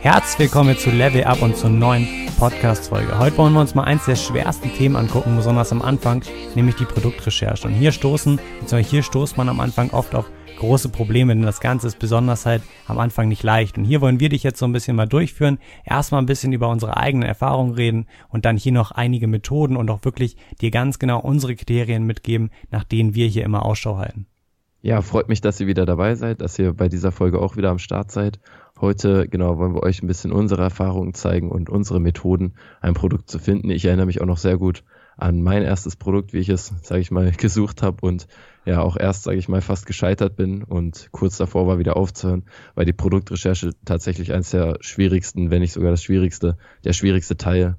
Herzlich willkommen zu Level Up und zur neuen Podcast-Folge. Heute wollen wir uns mal eins der schwersten Themen angucken, besonders am Anfang, nämlich die Produktrecherche. Und hier stoßen, beziehungsweise hier stoßt man am Anfang oft auf große Probleme, denn das Ganze ist besonders halt am Anfang nicht leicht. Und hier wollen wir dich jetzt so ein bisschen mal durchführen, erstmal ein bisschen über unsere eigenen Erfahrungen reden und dann hier noch einige Methoden und auch wirklich dir ganz genau unsere Kriterien mitgeben, nach denen wir hier immer Ausschau halten. Ja, freut mich, dass ihr wieder dabei seid, dass ihr bei dieser Folge auch wieder am Start seid. Heute, genau, wollen wir euch ein bisschen unsere Erfahrungen zeigen und unsere Methoden, ein Produkt zu finden. Ich erinnere mich auch noch sehr gut an mein erstes Produkt, wie ich es, sage ich mal, gesucht habe und ja auch erst, sage ich mal, fast gescheitert bin und kurz davor war, wieder aufzuhören, weil die Produktrecherche tatsächlich eines der schwierigsten, wenn nicht sogar das schwierigste, der schwierigste Teil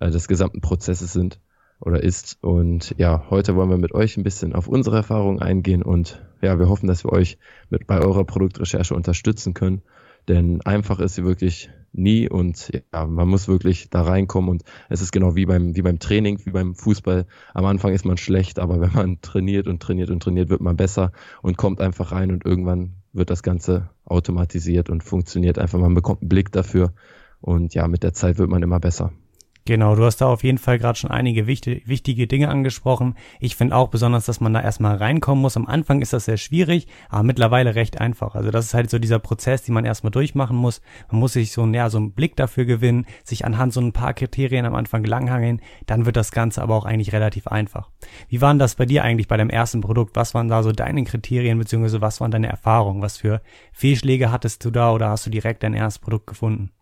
äh, des gesamten Prozesses sind oder ist. Und ja, heute wollen wir mit euch ein bisschen auf unsere Erfahrungen eingehen und ja, wir hoffen, dass wir euch mit bei eurer Produktrecherche unterstützen können. Denn einfach ist sie wirklich nie und ja, man muss wirklich da reinkommen und es ist genau wie beim, wie beim Training, wie beim Fußball. Am Anfang ist man schlecht, aber wenn man trainiert und trainiert und trainiert, wird man besser und kommt einfach rein und irgendwann wird das Ganze automatisiert und funktioniert einfach. Man bekommt einen Blick dafür und ja, mit der Zeit wird man immer besser. Genau, du hast da auf jeden Fall gerade schon einige wichtige, Dinge angesprochen. Ich finde auch besonders, dass man da erstmal reinkommen muss. Am Anfang ist das sehr schwierig, aber mittlerweile recht einfach. Also das ist halt so dieser Prozess, den man erstmal durchmachen muss. Man muss sich so, ja, so einen Blick dafür gewinnen, sich anhand so ein paar Kriterien am Anfang langhangeln. Dann wird das Ganze aber auch eigentlich relativ einfach. Wie waren das bei dir eigentlich bei deinem ersten Produkt? Was waren da so deine Kriterien, beziehungsweise was waren deine Erfahrungen? Was für Fehlschläge hattest du da oder hast du direkt dein erstes Produkt gefunden?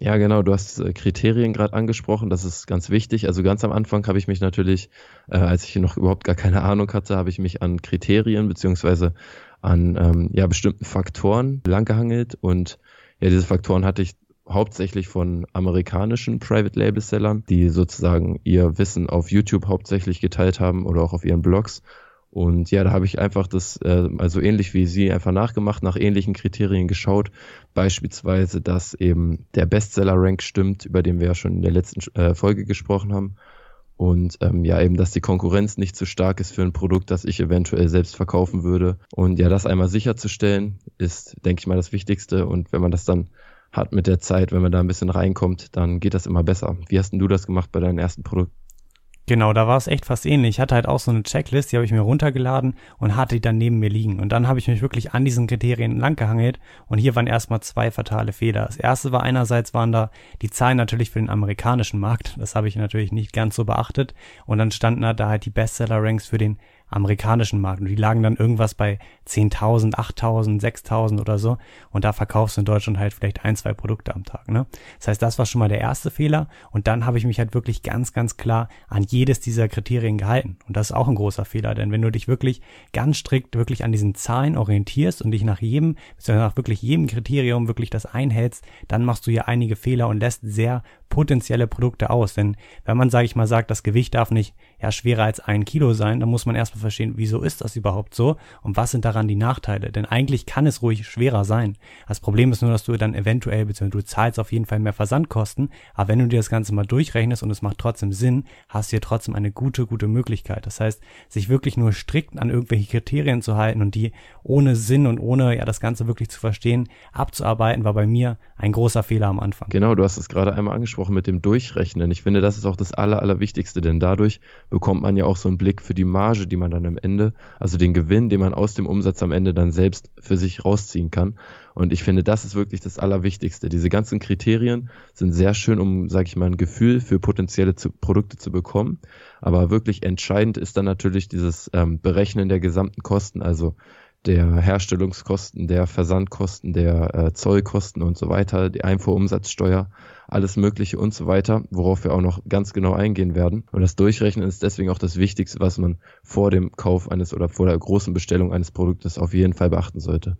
Ja, genau, du hast äh, Kriterien gerade angesprochen, das ist ganz wichtig. Also ganz am Anfang habe ich mich natürlich, äh, als ich noch überhaupt gar keine Ahnung hatte, habe ich mich an Kriterien beziehungsweise an ähm, ja, bestimmten Faktoren langgehangelt und ja, diese Faktoren hatte ich hauptsächlich von amerikanischen Private Label Sellern, die sozusagen ihr Wissen auf YouTube hauptsächlich geteilt haben oder auch auf ihren Blogs und ja, da habe ich einfach das, äh, also ähnlich wie Sie, einfach nachgemacht, nach ähnlichen Kriterien geschaut. Beispielsweise, dass eben der Bestseller-Rank stimmt, über den wir ja schon in der letzten äh, Folge gesprochen haben. Und ähm, ja, eben, dass die Konkurrenz nicht zu stark ist für ein Produkt, das ich eventuell selbst verkaufen würde. Und ja, das einmal sicherzustellen, ist, denke ich mal, das Wichtigste. Und wenn man das dann hat mit der Zeit, wenn man da ein bisschen reinkommt, dann geht das immer besser. Wie hast denn du das gemacht bei deinem ersten Produkt? Genau, da war es echt fast ähnlich. Ich hatte halt auch so eine Checklist, die habe ich mir runtergeladen und hatte die dann neben mir liegen. Und dann habe ich mich wirklich an diesen Kriterien langgehangelt und hier waren erstmal zwei fatale Fehler. Das erste war einerseits waren da die Zahlen natürlich für den amerikanischen Markt. Das habe ich natürlich nicht ganz so beachtet. Und dann standen da halt die Bestseller-Ranks für den amerikanischen Markt. Und die lagen dann irgendwas bei 10.000, 8.000, 6.000 oder so. Und da verkaufst du in Deutschland halt vielleicht ein, zwei Produkte am Tag. Ne? Das heißt, das war schon mal der erste Fehler. Und dann habe ich mich halt wirklich ganz, ganz klar an jedes dieser Kriterien gehalten. Und das ist auch ein großer Fehler, denn wenn du dich wirklich ganz strikt wirklich an diesen Zahlen orientierst und dich nach jedem, beziehungsweise nach wirklich jedem Kriterium wirklich das einhältst, dann machst du hier einige Fehler und lässt sehr potenzielle Produkte aus. Denn wenn man, sage ich mal, sagt, das Gewicht darf nicht ja schwerer als ein Kilo sein, dann muss man erstmal verstehen, wieso ist das überhaupt so und was sind daran die Nachteile. Denn eigentlich kann es ruhig schwerer sein. Das Problem ist nur, dass du dann eventuell, beziehungsweise du zahlst auf jeden Fall mehr Versandkosten, aber wenn du dir das Ganze mal durchrechnest und es macht trotzdem Sinn, hast du hier trotzdem eine gute, gute Möglichkeit. Das heißt, sich wirklich nur strikt an irgendwelche Kriterien zu halten und die ohne Sinn und ohne ja das Ganze wirklich zu verstehen, abzuarbeiten, war bei mir ein großer Fehler am Anfang. Genau, du hast es gerade einmal angesprochen mit dem Durchrechnen. Ich finde, das ist auch das Aller, Allerwichtigste, denn dadurch bekommt man ja auch so einen Blick für die Marge, die man dann am Ende, also den Gewinn, den man aus dem Umsatz am Ende dann selbst für sich rausziehen kann. Und ich finde, das ist wirklich das Allerwichtigste. Diese ganzen Kriterien sind sehr schön, um, sage ich mal, ein Gefühl für potenzielle zu, Produkte zu bekommen. Aber wirklich entscheidend ist dann natürlich dieses ähm, Berechnen der gesamten Kosten, also der Herstellungskosten, der Versandkosten, der äh, Zollkosten und so weiter, die Einfuhrumsatzsteuer, alles Mögliche und so weiter, worauf wir auch noch ganz genau eingehen werden. Und das Durchrechnen ist deswegen auch das Wichtigste, was man vor dem Kauf eines oder vor der großen Bestellung eines Produktes auf jeden Fall beachten sollte.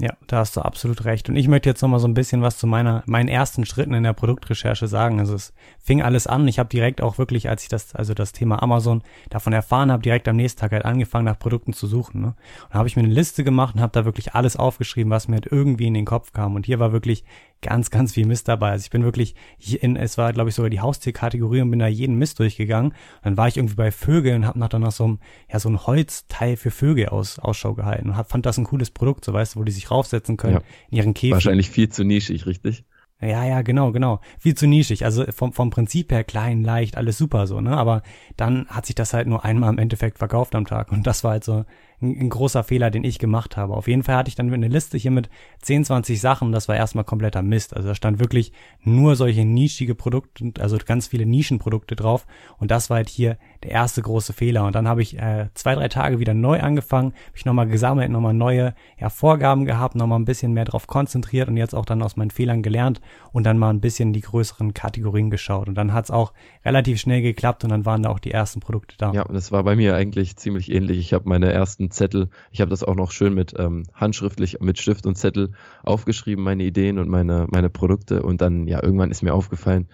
Ja, da hast du absolut recht. Und ich möchte jetzt noch mal so ein bisschen was zu meiner meinen ersten Schritten in der Produktrecherche sagen. Also es fing alles an. Ich habe direkt auch wirklich, als ich das also das Thema Amazon davon erfahren habe, direkt am nächsten Tag halt angefangen nach Produkten zu suchen. Ne? Und habe ich mir eine Liste gemacht und habe da wirklich alles aufgeschrieben, was mir halt irgendwie in den Kopf kam. Und hier war wirklich ganz, ganz viel Mist dabei. Also ich bin wirklich hier in, es war glaube ich sogar die Haustierkategorie und bin da jeden Mist durchgegangen. dann war ich irgendwie bei Vögeln und habe nach dann noch so einem, ja, so ein Holzteil für Vögel aus, Ausschau gehalten und hab, fand das ein cooles Produkt, so weißt du, wo die sich raufsetzen können ja. in ihren Käfig. Wahrscheinlich viel zu nischig, richtig? Ja, ja, genau, genau. Viel zu nischig. Also vom, vom Prinzip her klein, leicht, alles super so, ne? Aber dann hat sich das halt nur einmal im Endeffekt verkauft am Tag. Und das war halt so ein, ein, großer Fehler, den ich gemacht habe. Auf jeden Fall hatte ich dann eine Liste hier mit 10, 20 Sachen. Das war erstmal kompletter Mist. Also da stand wirklich nur solche nischige Produkte, also ganz viele Nischenprodukte drauf. Und das war halt hier der erste große Fehler. Und dann habe ich äh, zwei, drei Tage wieder neu angefangen, habe ich nochmal gesammelt, nochmal neue ja, Vorgaben gehabt, nochmal ein bisschen mehr drauf konzentriert und jetzt auch dann aus meinen Fehlern gelernt und dann mal ein bisschen die größeren Kategorien geschaut. Und dann hat es auch relativ schnell geklappt und dann waren da auch die ersten Produkte da. Ja, und das war bei mir eigentlich ziemlich ähnlich. Ich habe meine ersten Zettel, ich habe das auch noch schön mit ähm, handschriftlich, mit Stift und Zettel aufgeschrieben, meine Ideen und meine, meine Produkte. Und dann, ja, irgendwann ist mir aufgefallen,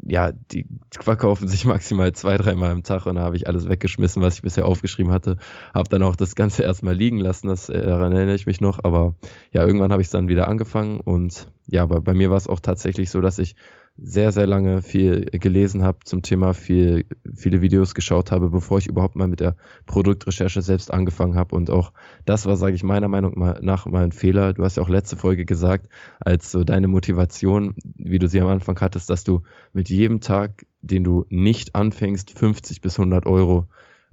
ja, die verkaufen sich maximal zwei, dreimal am Tag und da habe ich alles weggeschmissen, was ich bisher aufgeschrieben hatte. Habe dann auch das Ganze erstmal liegen lassen, das, äh, daran erinnere ich mich noch. Aber ja, irgendwann habe ich es dann wieder angefangen und ja, aber bei mir war es auch tatsächlich so, dass ich sehr, sehr lange viel gelesen habe zum Thema, viel, viele Videos geschaut habe, bevor ich überhaupt mal mit der Produktrecherche selbst angefangen habe. Und auch das war, sage ich meiner Meinung nach mal ein Fehler. Du hast ja auch letzte Folge gesagt, als so deine Motivation, wie du sie am Anfang hattest, dass du mit jedem Tag, den du nicht anfängst, 50 bis 100 Euro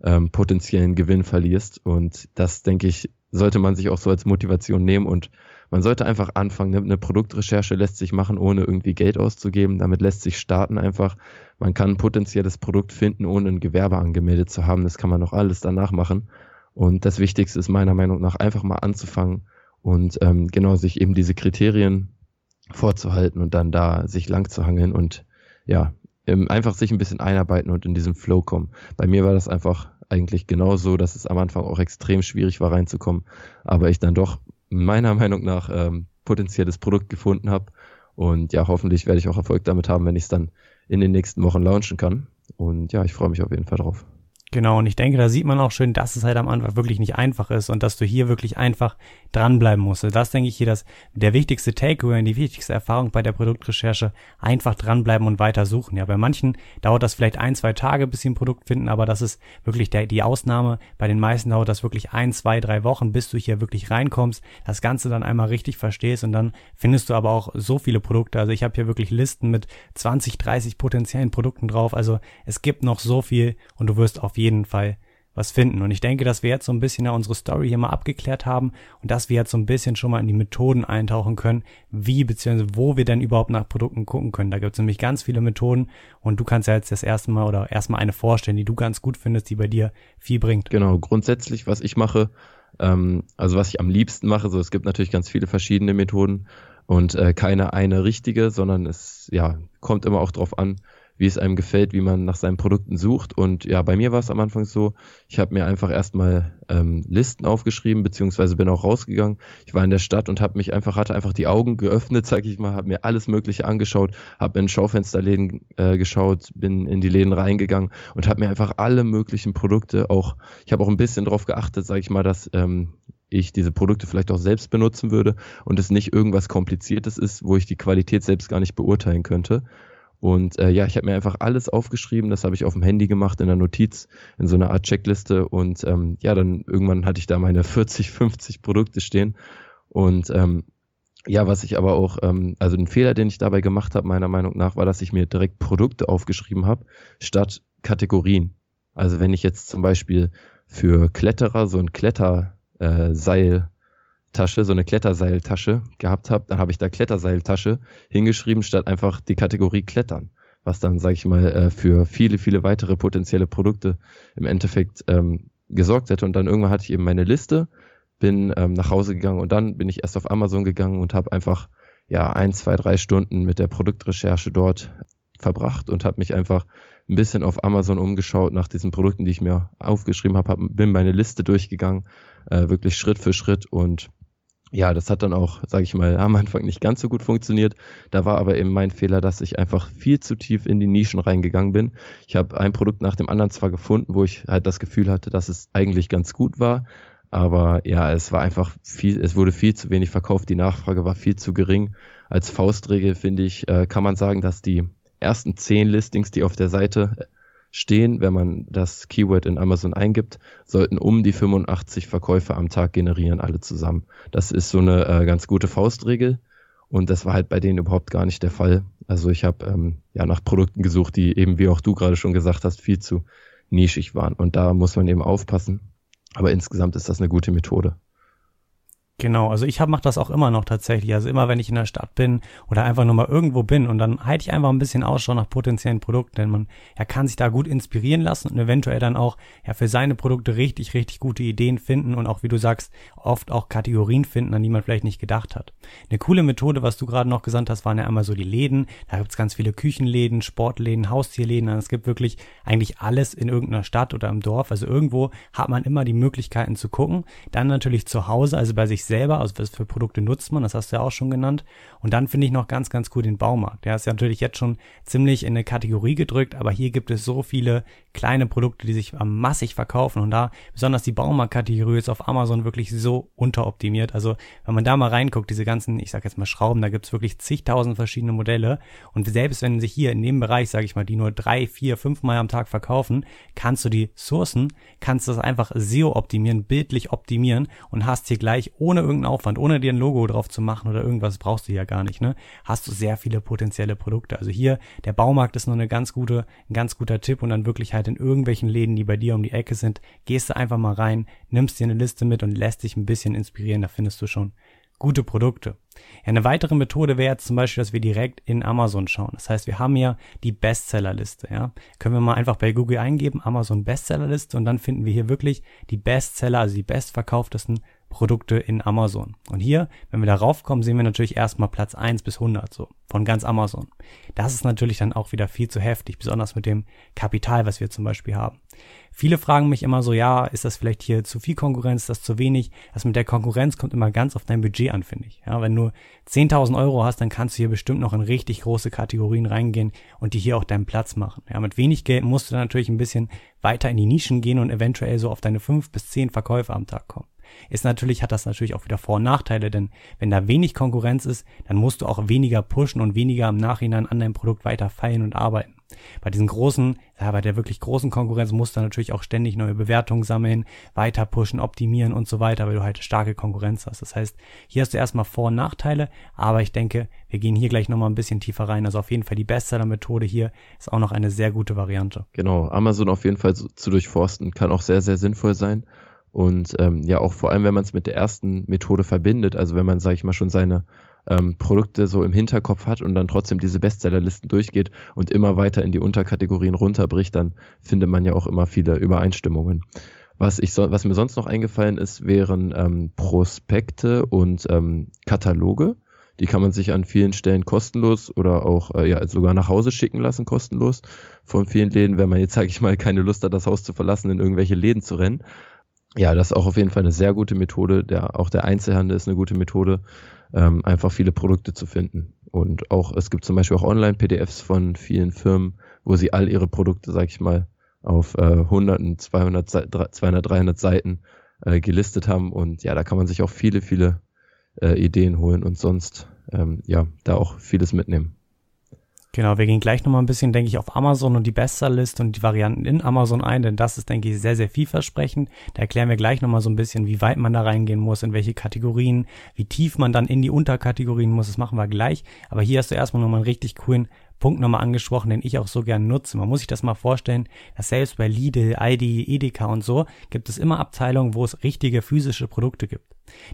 ähm, potenziellen Gewinn verlierst. Und das, denke ich, sollte man sich auch so als Motivation nehmen und man sollte einfach anfangen. Eine Produktrecherche lässt sich machen, ohne irgendwie Geld auszugeben. Damit lässt sich starten einfach. Man kann ein potenzielles Produkt finden, ohne ein Gewerbe angemeldet zu haben. Das kann man noch alles danach machen. Und das Wichtigste ist meiner Meinung nach einfach mal anzufangen und ähm, genau sich eben diese Kriterien vorzuhalten und dann da sich lang zu hangeln und ja, einfach sich ein bisschen einarbeiten und in diesen Flow kommen. Bei mir war das einfach eigentlich genauso, dass es am Anfang auch extrem schwierig war reinzukommen, aber ich dann doch meiner Meinung nach ähm, potenzielles Produkt gefunden habe. Und ja, hoffentlich werde ich auch Erfolg damit haben, wenn ich es dann in den nächsten Wochen launchen kann. Und ja, ich freue mich auf jeden Fall drauf. Genau, und ich denke, da sieht man auch schön, dass es halt am Anfang wirklich nicht einfach ist und dass du hier wirklich einfach dranbleiben musst. Das denke ich hier, dass der wichtigste Takeaway und die wichtigste Erfahrung bei der Produktrecherche einfach dranbleiben und weiter suchen. Ja, bei manchen dauert das vielleicht ein, zwei Tage, bis sie ein Produkt finden, aber das ist wirklich der, die Ausnahme. Bei den meisten dauert das wirklich ein, zwei, drei Wochen, bis du hier wirklich reinkommst, das Ganze dann einmal richtig verstehst und dann findest du aber auch so viele Produkte. Also ich habe hier wirklich Listen mit 20, 30 potenziellen Produkten drauf. Also es gibt noch so viel und du wirst auf jeden jeden Fall was finden. Und ich denke, dass wir jetzt so ein bisschen unsere Story hier mal abgeklärt haben und dass wir jetzt so ein bisschen schon mal in die Methoden eintauchen können, wie bzw. wo wir denn überhaupt nach Produkten gucken können. Da gibt es nämlich ganz viele Methoden und du kannst ja jetzt das erste Mal oder erstmal eine vorstellen, die du ganz gut findest, die bei dir viel bringt. Genau, grundsätzlich, was ich mache, ähm, also was ich am liebsten mache, so es gibt natürlich ganz viele verschiedene Methoden und äh, keine eine richtige, sondern es ja kommt immer auch drauf an, wie es einem gefällt, wie man nach seinen Produkten sucht. Und ja, bei mir war es am Anfang so, ich habe mir einfach erstmal ähm, Listen aufgeschrieben, beziehungsweise bin auch rausgegangen. Ich war in der Stadt und habe mich einfach, hatte einfach die Augen geöffnet, sag ich mal, habe mir alles Mögliche angeschaut, habe in Schaufensterläden äh, geschaut, bin in die Läden reingegangen und habe mir einfach alle möglichen Produkte auch, ich habe auch ein bisschen darauf geachtet, sag ich mal, dass ähm, ich diese Produkte vielleicht auch selbst benutzen würde und es nicht irgendwas Kompliziertes ist, wo ich die Qualität selbst gar nicht beurteilen könnte. Und äh, ja, ich habe mir einfach alles aufgeschrieben, das habe ich auf dem Handy gemacht, in der Notiz, in so einer Art Checkliste. Und ähm, ja, dann irgendwann hatte ich da meine 40, 50 Produkte stehen. Und ähm, ja, was ich aber auch, ähm, also ein Fehler, den ich dabei gemacht habe, meiner Meinung nach, war, dass ich mir direkt Produkte aufgeschrieben habe, statt Kategorien. Also wenn ich jetzt zum Beispiel für Kletterer so ein Kletterseil Tasche, so eine Kletterseiltasche gehabt habe, dann habe ich da Kletterseiltasche hingeschrieben, statt einfach die Kategorie Klettern. Was dann, sage ich mal, äh, für viele, viele weitere potenzielle Produkte im Endeffekt ähm, gesorgt hätte. Und dann irgendwann hatte ich eben meine Liste, bin ähm, nach Hause gegangen und dann bin ich erst auf Amazon gegangen und habe einfach ja ein, zwei, drei Stunden mit der Produktrecherche dort verbracht und habe mich einfach ein bisschen auf Amazon umgeschaut nach diesen Produkten, die ich mir aufgeschrieben habe, hab, bin meine Liste durchgegangen, äh, wirklich Schritt für Schritt und ja, das hat dann auch, sage ich mal, am Anfang nicht ganz so gut funktioniert. Da war aber eben mein Fehler, dass ich einfach viel zu tief in die Nischen reingegangen bin. Ich habe ein Produkt nach dem anderen zwar gefunden, wo ich halt das Gefühl hatte, dass es eigentlich ganz gut war, Aber ja, es war einfach viel, es wurde viel zu wenig verkauft, die Nachfrage war viel zu gering. Als Faustregel finde ich, äh, kann man sagen, dass die ersten zehn Listings, die auf der Seite stehen, wenn man das Keyword in Amazon eingibt, sollten um die 85 Verkäufe am Tag generieren, alle zusammen. Das ist so eine äh, ganz gute Faustregel und das war halt bei denen überhaupt gar nicht der Fall. Also ich habe ähm, ja nach Produkten gesucht, die eben, wie auch du gerade schon gesagt hast, viel zu nischig waren und da muss man eben aufpassen. Aber insgesamt ist das eine gute Methode. Genau, also ich mache das auch immer noch tatsächlich. Also immer, wenn ich in der Stadt bin oder einfach nur mal irgendwo bin und dann halte ich einfach ein bisschen Ausschau nach potenziellen Produkten, denn man ja, kann sich da gut inspirieren lassen und eventuell dann auch ja für seine Produkte richtig, richtig gute Ideen finden und auch, wie du sagst, oft auch Kategorien finden, an die man vielleicht nicht gedacht hat. Eine coole Methode, was du gerade noch gesagt hast, waren ja einmal so die Läden. Da gibt's ganz viele Küchenläden, Sportläden, Haustierläden. Also es gibt wirklich eigentlich alles in irgendeiner Stadt oder im Dorf. Also irgendwo hat man immer die Möglichkeiten zu gucken. Dann natürlich zu Hause, also bei sich selber, also was für Produkte nutzt man, das hast du ja auch schon genannt. Und dann finde ich noch ganz, ganz cool den Baumarkt. Der ist ja natürlich jetzt schon ziemlich in eine Kategorie gedrückt, aber hier gibt es so viele kleine Produkte, die sich massig verkaufen und da besonders die Baumarktkategorie ist auf Amazon wirklich so unteroptimiert. Also wenn man da mal reinguckt, diese ganzen, ich sag jetzt mal Schrauben, da gibt es wirklich zigtausend verschiedene Modelle und selbst wenn sich hier in dem Bereich, sage ich mal, die nur drei, vier, fünf Mal am Tag verkaufen, kannst du die Sourcen, kannst das einfach SEO optimieren, bildlich optimieren und hast hier gleich ohne irgendeinen Aufwand, ohne dir ein Logo drauf zu machen oder irgendwas, brauchst du ja gar nicht, ne? Hast du sehr viele potenzielle Produkte. Also hier, der Baumarkt ist nur eine ganz gute, ein ganz guter Tipp und dann wirklich halt in irgendwelchen Läden, die bei dir um die Ecke sind, gehst du einfach mal rein, nimmst dir eine Liste mit und lässt dich ein bisschen inspirieren, da findest du schon gute Produkte. Ja, eine weitere Methode wäre jetzt zum Beispiel, dass wir direkt in Amazon schauen. Das heißt, wir haben ja die Bestsellerliste. Ja, können wir mal einfach bei Google eingeben Amazon Bestsellerliste und dann finden wir hier wirklich die Bestseller, also die bestverkauftesten Produkte in Amazon. Und hier, wenn wir darauf kommen, sehen wir natürlich erstmal Platz 1 bis 100, so von ganz Amazon. Das ist natürlich dann auch wieder viel zu heftig, besonders mit dem Kapital, was wir zum Beispiel haben. Viele fragen mich immer so, ja, ist das vielleicht hier zu viel Konkurrenz, ist das zu wenig? Das mit der Konkurrenz kommt immer ganz auf dein Budget an, finde ich. Ja, wenn du 10.000 Euro hast, dann kannst du hier bestimmt noch in richtig große Kategorien reingehen und die hier auch deinen Platz machen. Ja, mit wenig Geld musst du dann natürlich ein bisschen weiter in die Nischen gehen und eventuell so auf deine 5 bis 10 Verkäufe am Tag kommen ist natürlich, hat das natürlich auch wieder Vor- und Nachteile, denn wenn da wenig Konkurrenz ist, dann musst du auch weniger pushen und weniger im Nachhinein an deinem Produkt weiter feilen und arbeiten. Bei diesen großen, ja, bei der wirklich großen Konkurrenz musst du natürlich auch ständig neue Bewertungen sammeln, weiter pushen, optimieren und so weiter, weil du halt starke Konkurrenz hast. Das heißt, hier hast du erstmal Vor- und Nachteile, aber ich denke, wir gehen hier gleich nochmal ein bisschen tiefer rein. Also auf jeden Fall die Bestseller-Methode hier ist auch noch eine sehr gute Variante. Genau, Amazon auf jeden Fall zu durchforsten kann auch sehr, sehr sinnvoll sein. Und ähm, ja, auch vor allem, wenn man es mit der ersten Methode verbindet, also wenn man, sage ich mal, schon seine ähm, Produkte so im Hinterkopf hat und dann trotzdem diese Bestsellerlisten durchgeht und immer weiter in die Unterkategorien runterbricht, dann findet man ja auch immer viele Übereinstimmungen. Was, ich so, was mir sonst noch eingefallen ist, wären ähm, Prospekte und ähm, Kataloge. Die kann man sich an vielen Stellen kostenlos oder auch äh, ja, sogar nach Hause schicken lassen, kostenlos von vielen Läden, wenn man jetzt, sage ich mal, keine Lust hat, das Haus zu verlassen, in irgendwelche Läden zu rennen ja, das ist auch auf jeden Fall eine sehr gute Methode. Der, auch der Einzelhandel ist eine gute Methode, ähm, einfach viele Produkte zu finden. Und auch, es gibt zum Beispiel auch Online-PDFs von vielen Firmen, wo sie all ihre Produkte, sag ich mal, auf äh, hunderten, 200, 200, 300 Seiten äh, gelistet haben. Und ja, da kann man sich auch viele, viele äh, Ideen holen und sonst, ähm, ja, da auch vieles mitnehmen. Genau, wir gehen gleich nochmal ein bisschen, denke ich, auf Amazon und die Bestsellerliste und die Varianten in Amazon ein, denn das ist, denke ich, sehr, sehr vielversprechend. Da erklären wir gleich nochmal so ein bisschen, wie weit man da reingehen muss, in welche Kategorien, wie tief man dann in die Unterkategorien muss. Das machen wir gleich. Aber hier hast du erstmal nochmal einen richtig coolen Punkt nochmal angesprochen, den ich auch so gern nutze. Man muss sich das mal vorstellen, dass selbst bei Lidl, ID, Edeka und so gibt es immer Abteilungen, wo es richtige physische Produkte gibt.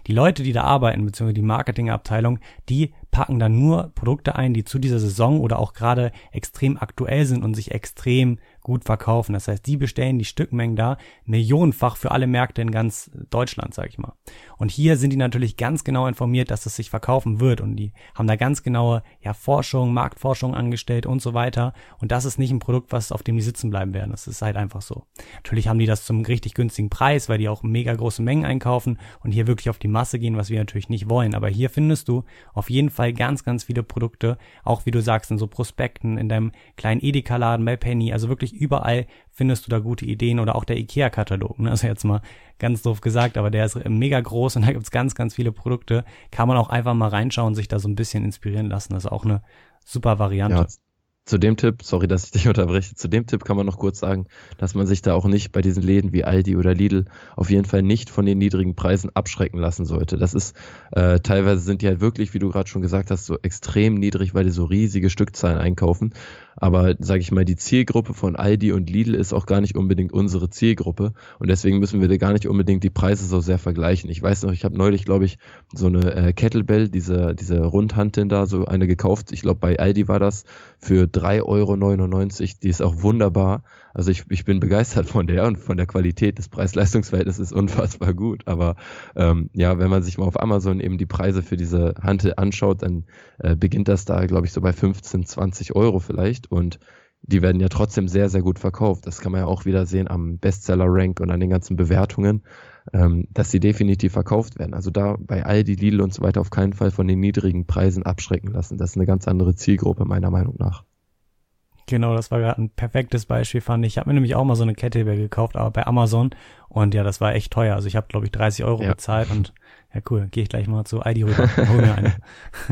Die Leute, die da arbeiten, beziehungsweise die Marketingabteilung, die packen dann nur Produkte ein, die zu dieser Saison oder auch gerade extrem aktuell sind und sich extrem gut verkaufen. Das heißt, die bestellen die Stückmengen da millionenfach für alle Märkte in ganz Deutschland, sage ich mal. Und hier sind die natürlich ganz genau informiert, dass es sich verkaufen wird und die haben da ganz genaue ja, Forschung, Marktforschung angestellt und so weiter. Und das ist nicht ein Produkt, was auf dem die sitzen bleiben werden. Das ist halt einfach so. Natürlich haben die das zum richtig günstigen Preis, weil die auch mega große Mengen einkaufen und hier wirklich auf die Masse gehen, was wir natürlich nicht wollen. Aber hier findest du auf jeden Fall ganz, ganz viele Produkte, auch wie du sagst, in so Prospekten, in deinem kleinen Edeka-Laden bei Penny, also wirklich überall findest du da gute Ideen oder auch der IKEA-Katalog. Ne? Also jetzt mal ganz doof gesagt, aber der ist mega groß und da gibt's ganz, ganz viele Produkte. Kann man auch einfach mal reinschauen, sich da so ein bisschen inspirieren lassen. Das ist auch eine super Variante. Ja, zu dem Tipp, sorry, dass ich dich unterbreche, zu dem Tipp kann man noch kurz sagen, dass man sich da auch nicht bei diesen Läden wie Aldi oder Lidl auf jeden Fall nicht von den niedrigen Preisen abschrecken lassen sollte. Das ist, äh, teilweise sind die halt wirklich, wie du gerade schon gesagt hast, so extrem niedrig, weil die so riesige Stückzahlen einkaufen. Aber sage ich mal, die Zielgruppe von Aldi und Lidl ist auch gar nicht unbedingt unsere Zielgruppe und deswegen müssen wir da gar nicht unbedingt die Preise so sehr vergleichen. Ich weiß noch, ich habe neulich, glaube ich, so eine äh, Kettlebell, diese, diese Rundhanteln da, so eine gekauft. Ich glaube, bei Aldi war das für 3,99 Euro. Die ist auch wunderbar. Also ich, ich bin begeistert von der und von der Qualität des Preis-Leistungs-Verhältnisses ist unfassbar gut. Aber ähm, ja, wenn man sich mal auf Amazon eben die Preise für diese Hantel anschaut, dann äh, beginnt das da, glaube ich, so bei 15, 20 Euro vielleicht. Und die werden ja trotzdem sehr, sehr gut verkauft. Das kann man ja auch wieder sehen am Bestseller-Rank und an den ganzen Bewertungen, ähm, dass sie definitiv verkauft werden. Also da bei Aldi, Lidl und so weiter auf keinen Fall von den niedrigen Preisen abschrecken lassen. Das ist eine ganz andere Zielgruppe meiner Meinung nach. Genau, das war gerade ein perfektes Beispiel, fand ich. Ich habe mir nämlich auch mal so eine Kettlebell gekauft, aber bei Amazon. Und ja, das war echt teuer. Also ich habe, glaube ich, 30 Euro ja. bezahlt und ja, cool. Gehe ich gleich mal zu ID rüber. Hol mir eine.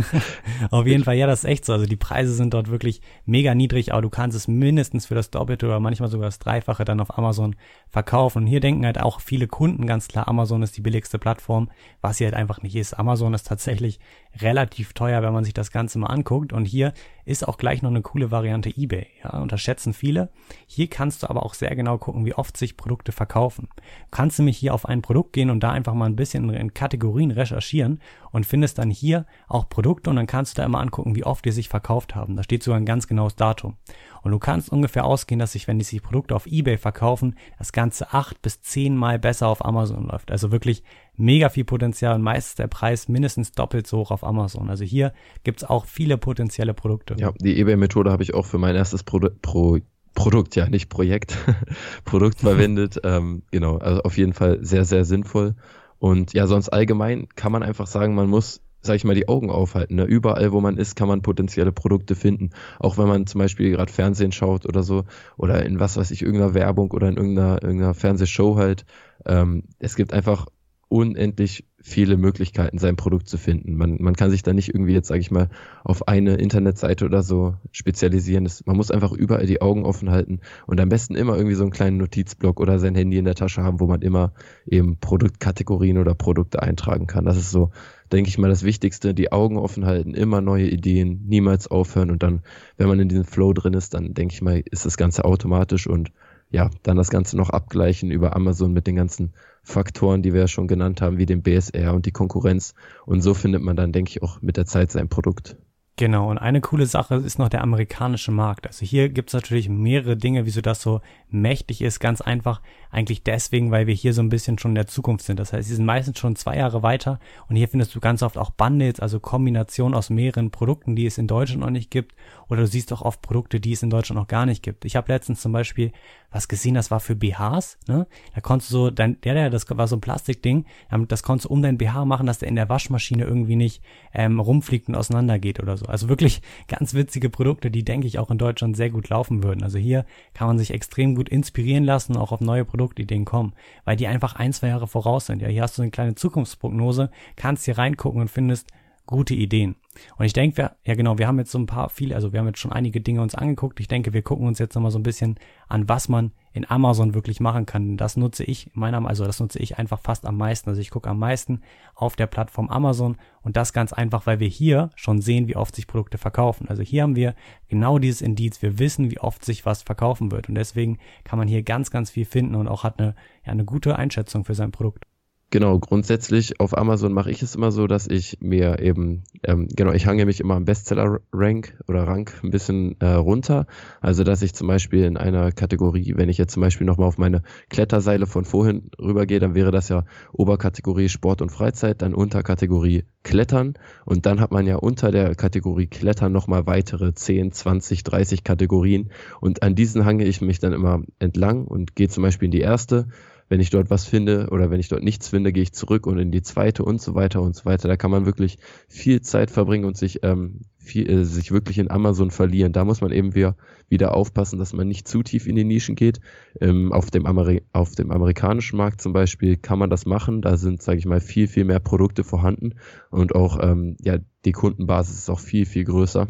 Auf jeden Fall, ja, das ist echt so. Also die Preise sind dort wirklich mega niedrig, aber du kannst es mindestens für das Doppelte oder manchmal sogar das Dreifache dann auf Amazon verkaufen. Und hier denken halt auch viele Kunden ganz klar, Amazon ist die billigste Plattform, was sie halt einfach nicht ist. Amazon ist tatsächlich relativ teuer, wenn man sich das Ganze mal anguckt. Und hier ist auch gleich noch eine coole Variante eBay. Ja, unterschätzen viele. Hier kannst du aber auch sehr genau gucken, wie oft sich Produkte verkaufen. Kannst du mich hier auf ein Produkt gehen und da einfach mal ein bisschen in Kategorien recherchieren und findest dann hier auch Produkte und dann kannst du da immer angucken, wie oft die sich verkauft haben. Da steht sogar ein ganz genaues Datum. Und du kannst ungefähr ausgehen, dass sich, wenn die sich Produkte auf eBay verkaufen, das Ganze acht bis zehnmal besser auf Amazon läuft. Also wirklich mega viel Potenzial und meist ist der Preis mindestens doppelt so hoch auf Amazon. Also hier gibt's auch viele potenzielle Produkte. Ja, die eBay-Methode habe ich auch für mein erstes Pro, Pro Produkt, ja, nicht Projekt, Produkt verwendet. ähm, genau, also auf jeden Fall sehr, sehr sinnvoll. Und ja, sonst allgemein kann man einfach sagen, man muss sag ich mal, die Augen aufhalten. Ne? Überall, wo man ist, kann man potenzielle Produkte finden. Auch wenn man zum Beispiel gerade Fernsehen schaut oder so, oder in was weiß ich, irgendeiner Werbung oder in irgendeiner, irgendeiner Fernsehshow halt. Ähm, es gibt einfach unendlich viele Möglichkeiten, sein Produkt zu finden. Man, man kann sich da nicht irgendwie jetzt, sage ich mal, auf eine Internetseite oder so spezialisieren. Das, man muss einfach überall die Augen offen halten und am besten immer irgendwie so einen kleinen Notizblock oder sein Handy in der Tasche haben, wo man immer eben Produktkategorien oder Produkte eintragen kann. Das ist so, denke ich mal, das Wichtigste. Die Augen offen halten, immer neue Ideen, niemals aufhören und dann, wenn man in diesem Flow drin ist, dann denke ich mal, ist das Ganze automatisch und ja, dann das Ganze noch abgleichen über Amazon mit den ganzen Faktoren, die wir ja schon genannt haben, wie den BSR und die Konkurrenz. Und so findet man dann, denke ich, auch mit der Zeit sein Produkt. Genau, und eine coole Sache ist noch der amerikanische Markt. Also hier gibt's natürlich mehrere Dinge, wieso das so mächtig ist. Ganz einfach eigentlich deswegen, weil wir hier so ein bisschen schon in der Zukunft sind. Das heißt, sie sind meistens schon zwei Jahre weiter und hier findest du ganz oft auch Bundles, also Kombinationen aus mehreren Produkten, die es in Deutschland noch nicht gibt. Oder du siehst auch oft Produkte, die es in Deutschland noch gar nicht gibt. Ich habe letztens zum Beispiel was gesehen, das war für BHs, ne? Da konntest du so, dein, der, der, das war so ein Plastikding, das konntest du um dein BH machen, dass der in der Waschmaschine irgendwie nicht ähm, rumfliegt und auseinandergeht oder so. Also wirklich ganz witzige Produkte, die, denke ich, auch in Deutschland sehr gut laufen würden. Also hier kann man sich extrem gut inspirieren lassen, auch auf neue Produktideen kommen, weil die einfach ein, zwei Jahre voraus sind. Ja, hier hast du eine kleine Zukunftsprognose, kannst hier reingucken und findest gute Ideen. Und ich denke, ja genau, wir haben jetzt so ein paar viele, also wir haben jetzt schon einige Dinge uns angeguckt. Ich denke, wir gucken uns jetzt nochmal so ein bisschen an, was man in Amazon wirklich machen kann. Das nutze ich meiner, also das nutze ich einfach fast am meisten. Also ich gucke am meisten auf der Plattform Amazon und das ganz einfach, weil wir hier schon sehen, wie oft sich Produkte verkaufen. Also hier haben wir genau dieses Indiz. Wir wissen, wie oft sich was verkaufen wird und deswegen kann man hier ganz, ganz viel finden und auch hat eine, ja, eine gute Einschätzung für sein Produkt. Genau, grundsätzlich auf Amazon mache ich es immer so, dass ich mir eben, ähm, genau, ich hange mich immer am Bestseller-Rank oder Rank ein bisschen äh, runter. Also, dass ich zum Beispiel in einer Kategorie, wenn ich jetzt zum Beispiel nochmal auf meine Kletterseile von vorhin rübergehe, dann wäre das ja Oberkategorie Sport und Freizeit, dann Unterkategorie Klettern. Und dann hat man ja unter der Kategorie Klettern nochmal weitere 10, 20, 30 Kategorien. Und an diesen hange ich mich dann immer entlang und gehe zum Beispiel in die erste wenn ich dort was finde oder wenn ich dort nichts finde, gehe ich zurück und in die zweite und so weiter und so weiter. Da kann man wirklich viel Zeit verbringen und sich, ähm, viel, äh, sich wirklich in Amazon verlieren. Da muss man eben wieder, wieder aufpassen, dass man nicht zu tief in die Nischen geht. Ähm, auf, dem Ameri auf dem amerikanischen Markt zum Beispiel kann man das machen. Da sind, sage ich mal, viel, viel mehr Produkte vorhanden und auch ähm, ja, die Kundenbasis ist auch viel, viel größer.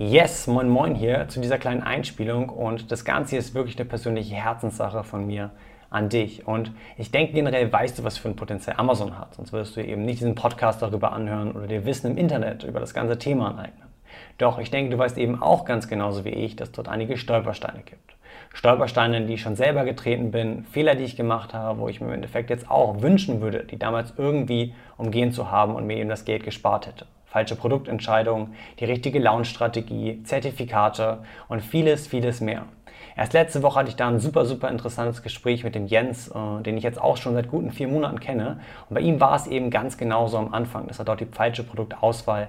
Yes, moin moin hier zu dieser kleinen Einspielung und das Ganze ist wirklich eine persönliche Herzenssache von mir an dich und ich denke generell weißt du, was für ein Potenzial Amazon hat, sonst würdest du eben nicht diesen Podcast darüber anhören oder dir Wissen im Internet über das ganze Thema aneignen. Doch ich denke, du weißt eben auch ganz genauso wie ich, dass dort einige Stolpersteine gibt. Stolpersteine, in die ich schon selber getreten bin, Fehler, die ich gemacht habe, wo ich mir im Endeffekt jetzt auch wünschen würde, die damals irgendwie umgehen zu haben und mir eben das Geld gespart hätte falsche Produktentscheidungen, die richtige Launch-Strategie, Zertifikate und vieles, vieles mehr. Erst letzte Woche hatte ich da ein super, super interessantes Gespräch mit dem Jens, äh, den ich jetzt auch schon seit guten vier Monaten kenne. Und bei ihm war es eben ganz genauso am Anfang, dass er dort die falsche Produktauswahl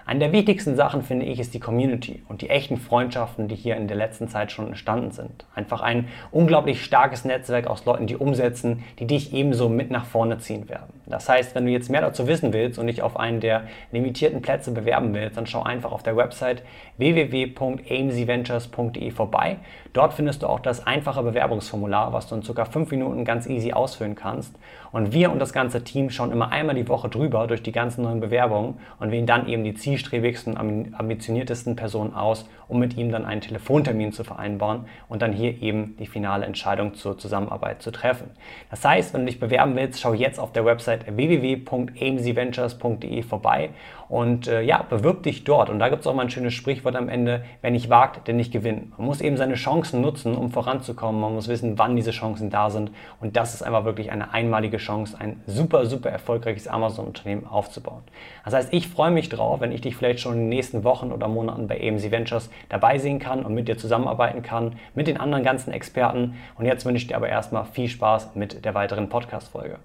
eine der wichtigsten Sachen, finde ich, ist die Community und die echten Freundschaften, die hier in der letzten Zeit schon entstanden sind. Einfach ein unglaublich starkes Netzwerk aus Leuten, die umsetzen, die dich ebenso mit nach vorne ziehen werden. Das heißt, wenn du jetzt mehr dazu wissen willst und dich auf einen der limitierten Plätze bewerben willst, dann schau einfach auf der Website www.amcventures.de vorbei. Dort findest du auch das einfache Bewerbungsformular, was du in ca. 5 Minuten ganz easy ausfüllen kannst. Und wir und das ganze Team schauen immer einmal die Woche drüber durch die ganzen neuen Bewerbungen und wählen dann eben die zielstrebigsten, ambitioniertesten Personen aus, um mit ihm dann einen Telefontermin zu vereinbaren und dann hier eben die finale Entscheidung zur Zusammenarbeit zu treffen. Das heißt, wenn du dich bewerben willst, schau jetzt auf der Website www.amcventures.de vorbei und äh, ja, bewirb dich dort. Und da gibt es auch mal ein schönes Sprichwort am Ende, wer nicht wagt, der nicht gewinnt. Man muss eben seine Chancen nutzen, um voranzukommen. Man muss wissen, wann diese Chancen da sind. Und das ist einfach wirklich eine einmalige Chance, ein super, super erfolgreiches Amazon-Unternehmen aufzubauen. Das heißt, ich freue mich drauf, wenn ich dich vielleicht schon in den nächsten Wochen oder Monaten bei AMC Ventures dabei sehen kann und mit dir zusammenarbeiten kann, mit den anderen ganzen Experten. Und jetzt wünsche ich dir aber erstmal viel Spaß mit der weiteren Podcast-Folge.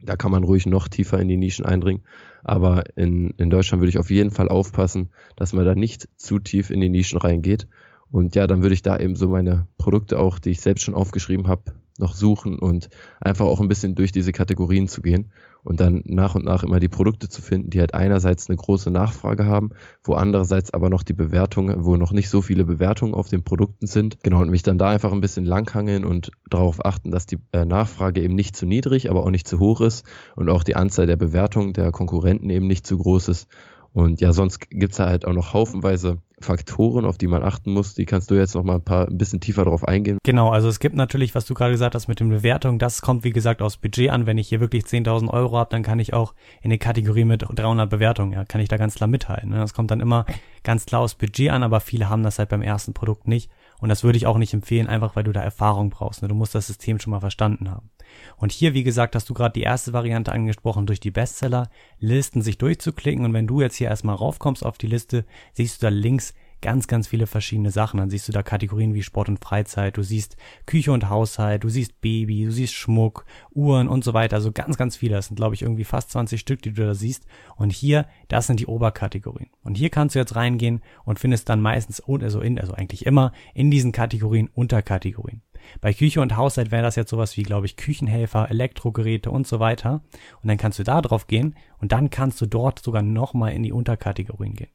Da kann man ruhig noch tiefer in die Nischen eindringen. Aber in, in Deutschland würde ich auf jeden Fall aufpassen, dass man da nicht zu tief in die Nischen reingeht. Und ja, dann würde ich da eben so meine Produkte auch, die ich selbst schon aufgeschrieben habe, noch suchen und einfach auch ein bisschen durch diese Kategorien zu gehen und dann nach und nach immer die Produkte zu finden, die halt einerseits eine große Nachfrage haben, wo andererseits aber noch die Bewertungen, wo noch nicht so viele Bewertungen auf den Produkten sind. Genau, und mich dann da einfach ein bisschen langhangeln und darauf achten, dass die äh, Nachfrage eben nicht zu niedrig, aber auch nicht zu hoch ist und auch die Anzahl der Bewertungen der Konkurrenten eben nicht zu groß ist. Und ja, sonst gibt's da halt auch noch haufenweise Faktoren, auf die man achten muss. Die kannst du jetzt noch mal ein paar ein bisschen tiefer drauf eingehen. Genau, also es gibt natürlich, was du gerade gesagt hast mit den Bewertungen, das kommt wie gesagt aus Budget an. Wenn ich hier wirklich 10.000 Euro habe, dann kann ich auch in eine Kategorie mit 300 Bewertungen, ja, kann ich da ganz klar mithalten. Ne? Das kommt dann immer ganz klar aus Budget an, aber viele haben das halt beim ersten Produkt nicht. Und das würde ich auch nicht empfehlen, einfach weil du da Erfahrung brauchst. Ne? Du musst das System schon mal verstanden haben. Und hier, wie gesagt, hast du gerade die erste Variante angesprochen, durch die Bestseller, Listen sich durchzuklicken. Und wenn du jetzt hier erstmal raufkommst auf die Liste, siehst du da links ganz, ganz viele verschiedene Sachen. Dann siehst du da Kategorien wie Sport und Freizeit, du siehst Küche und Haushalt, du siehst Baby, du siehst Schmuck, Uhren und so weiter. Also ganz, ganz viele. Das sind, glaube ich, irgendwie fast 20 Stück, die du da siehst. Und hier, das sind die Oberkategorien. Und hier kannst du jetzt reingehen und findest dann meistens, also in, also eigentlich immer in diesen Kategorien Unterkategorien. Bei Küche und Haushalt wäre das jetzt sowas wie, glaube ich, Küchenhelfer, Elektrogeräte und so weiter. Und dann kannst du da drauf gehen und dann kannst du dort sogar nochmal in die Unterkategorien gehen.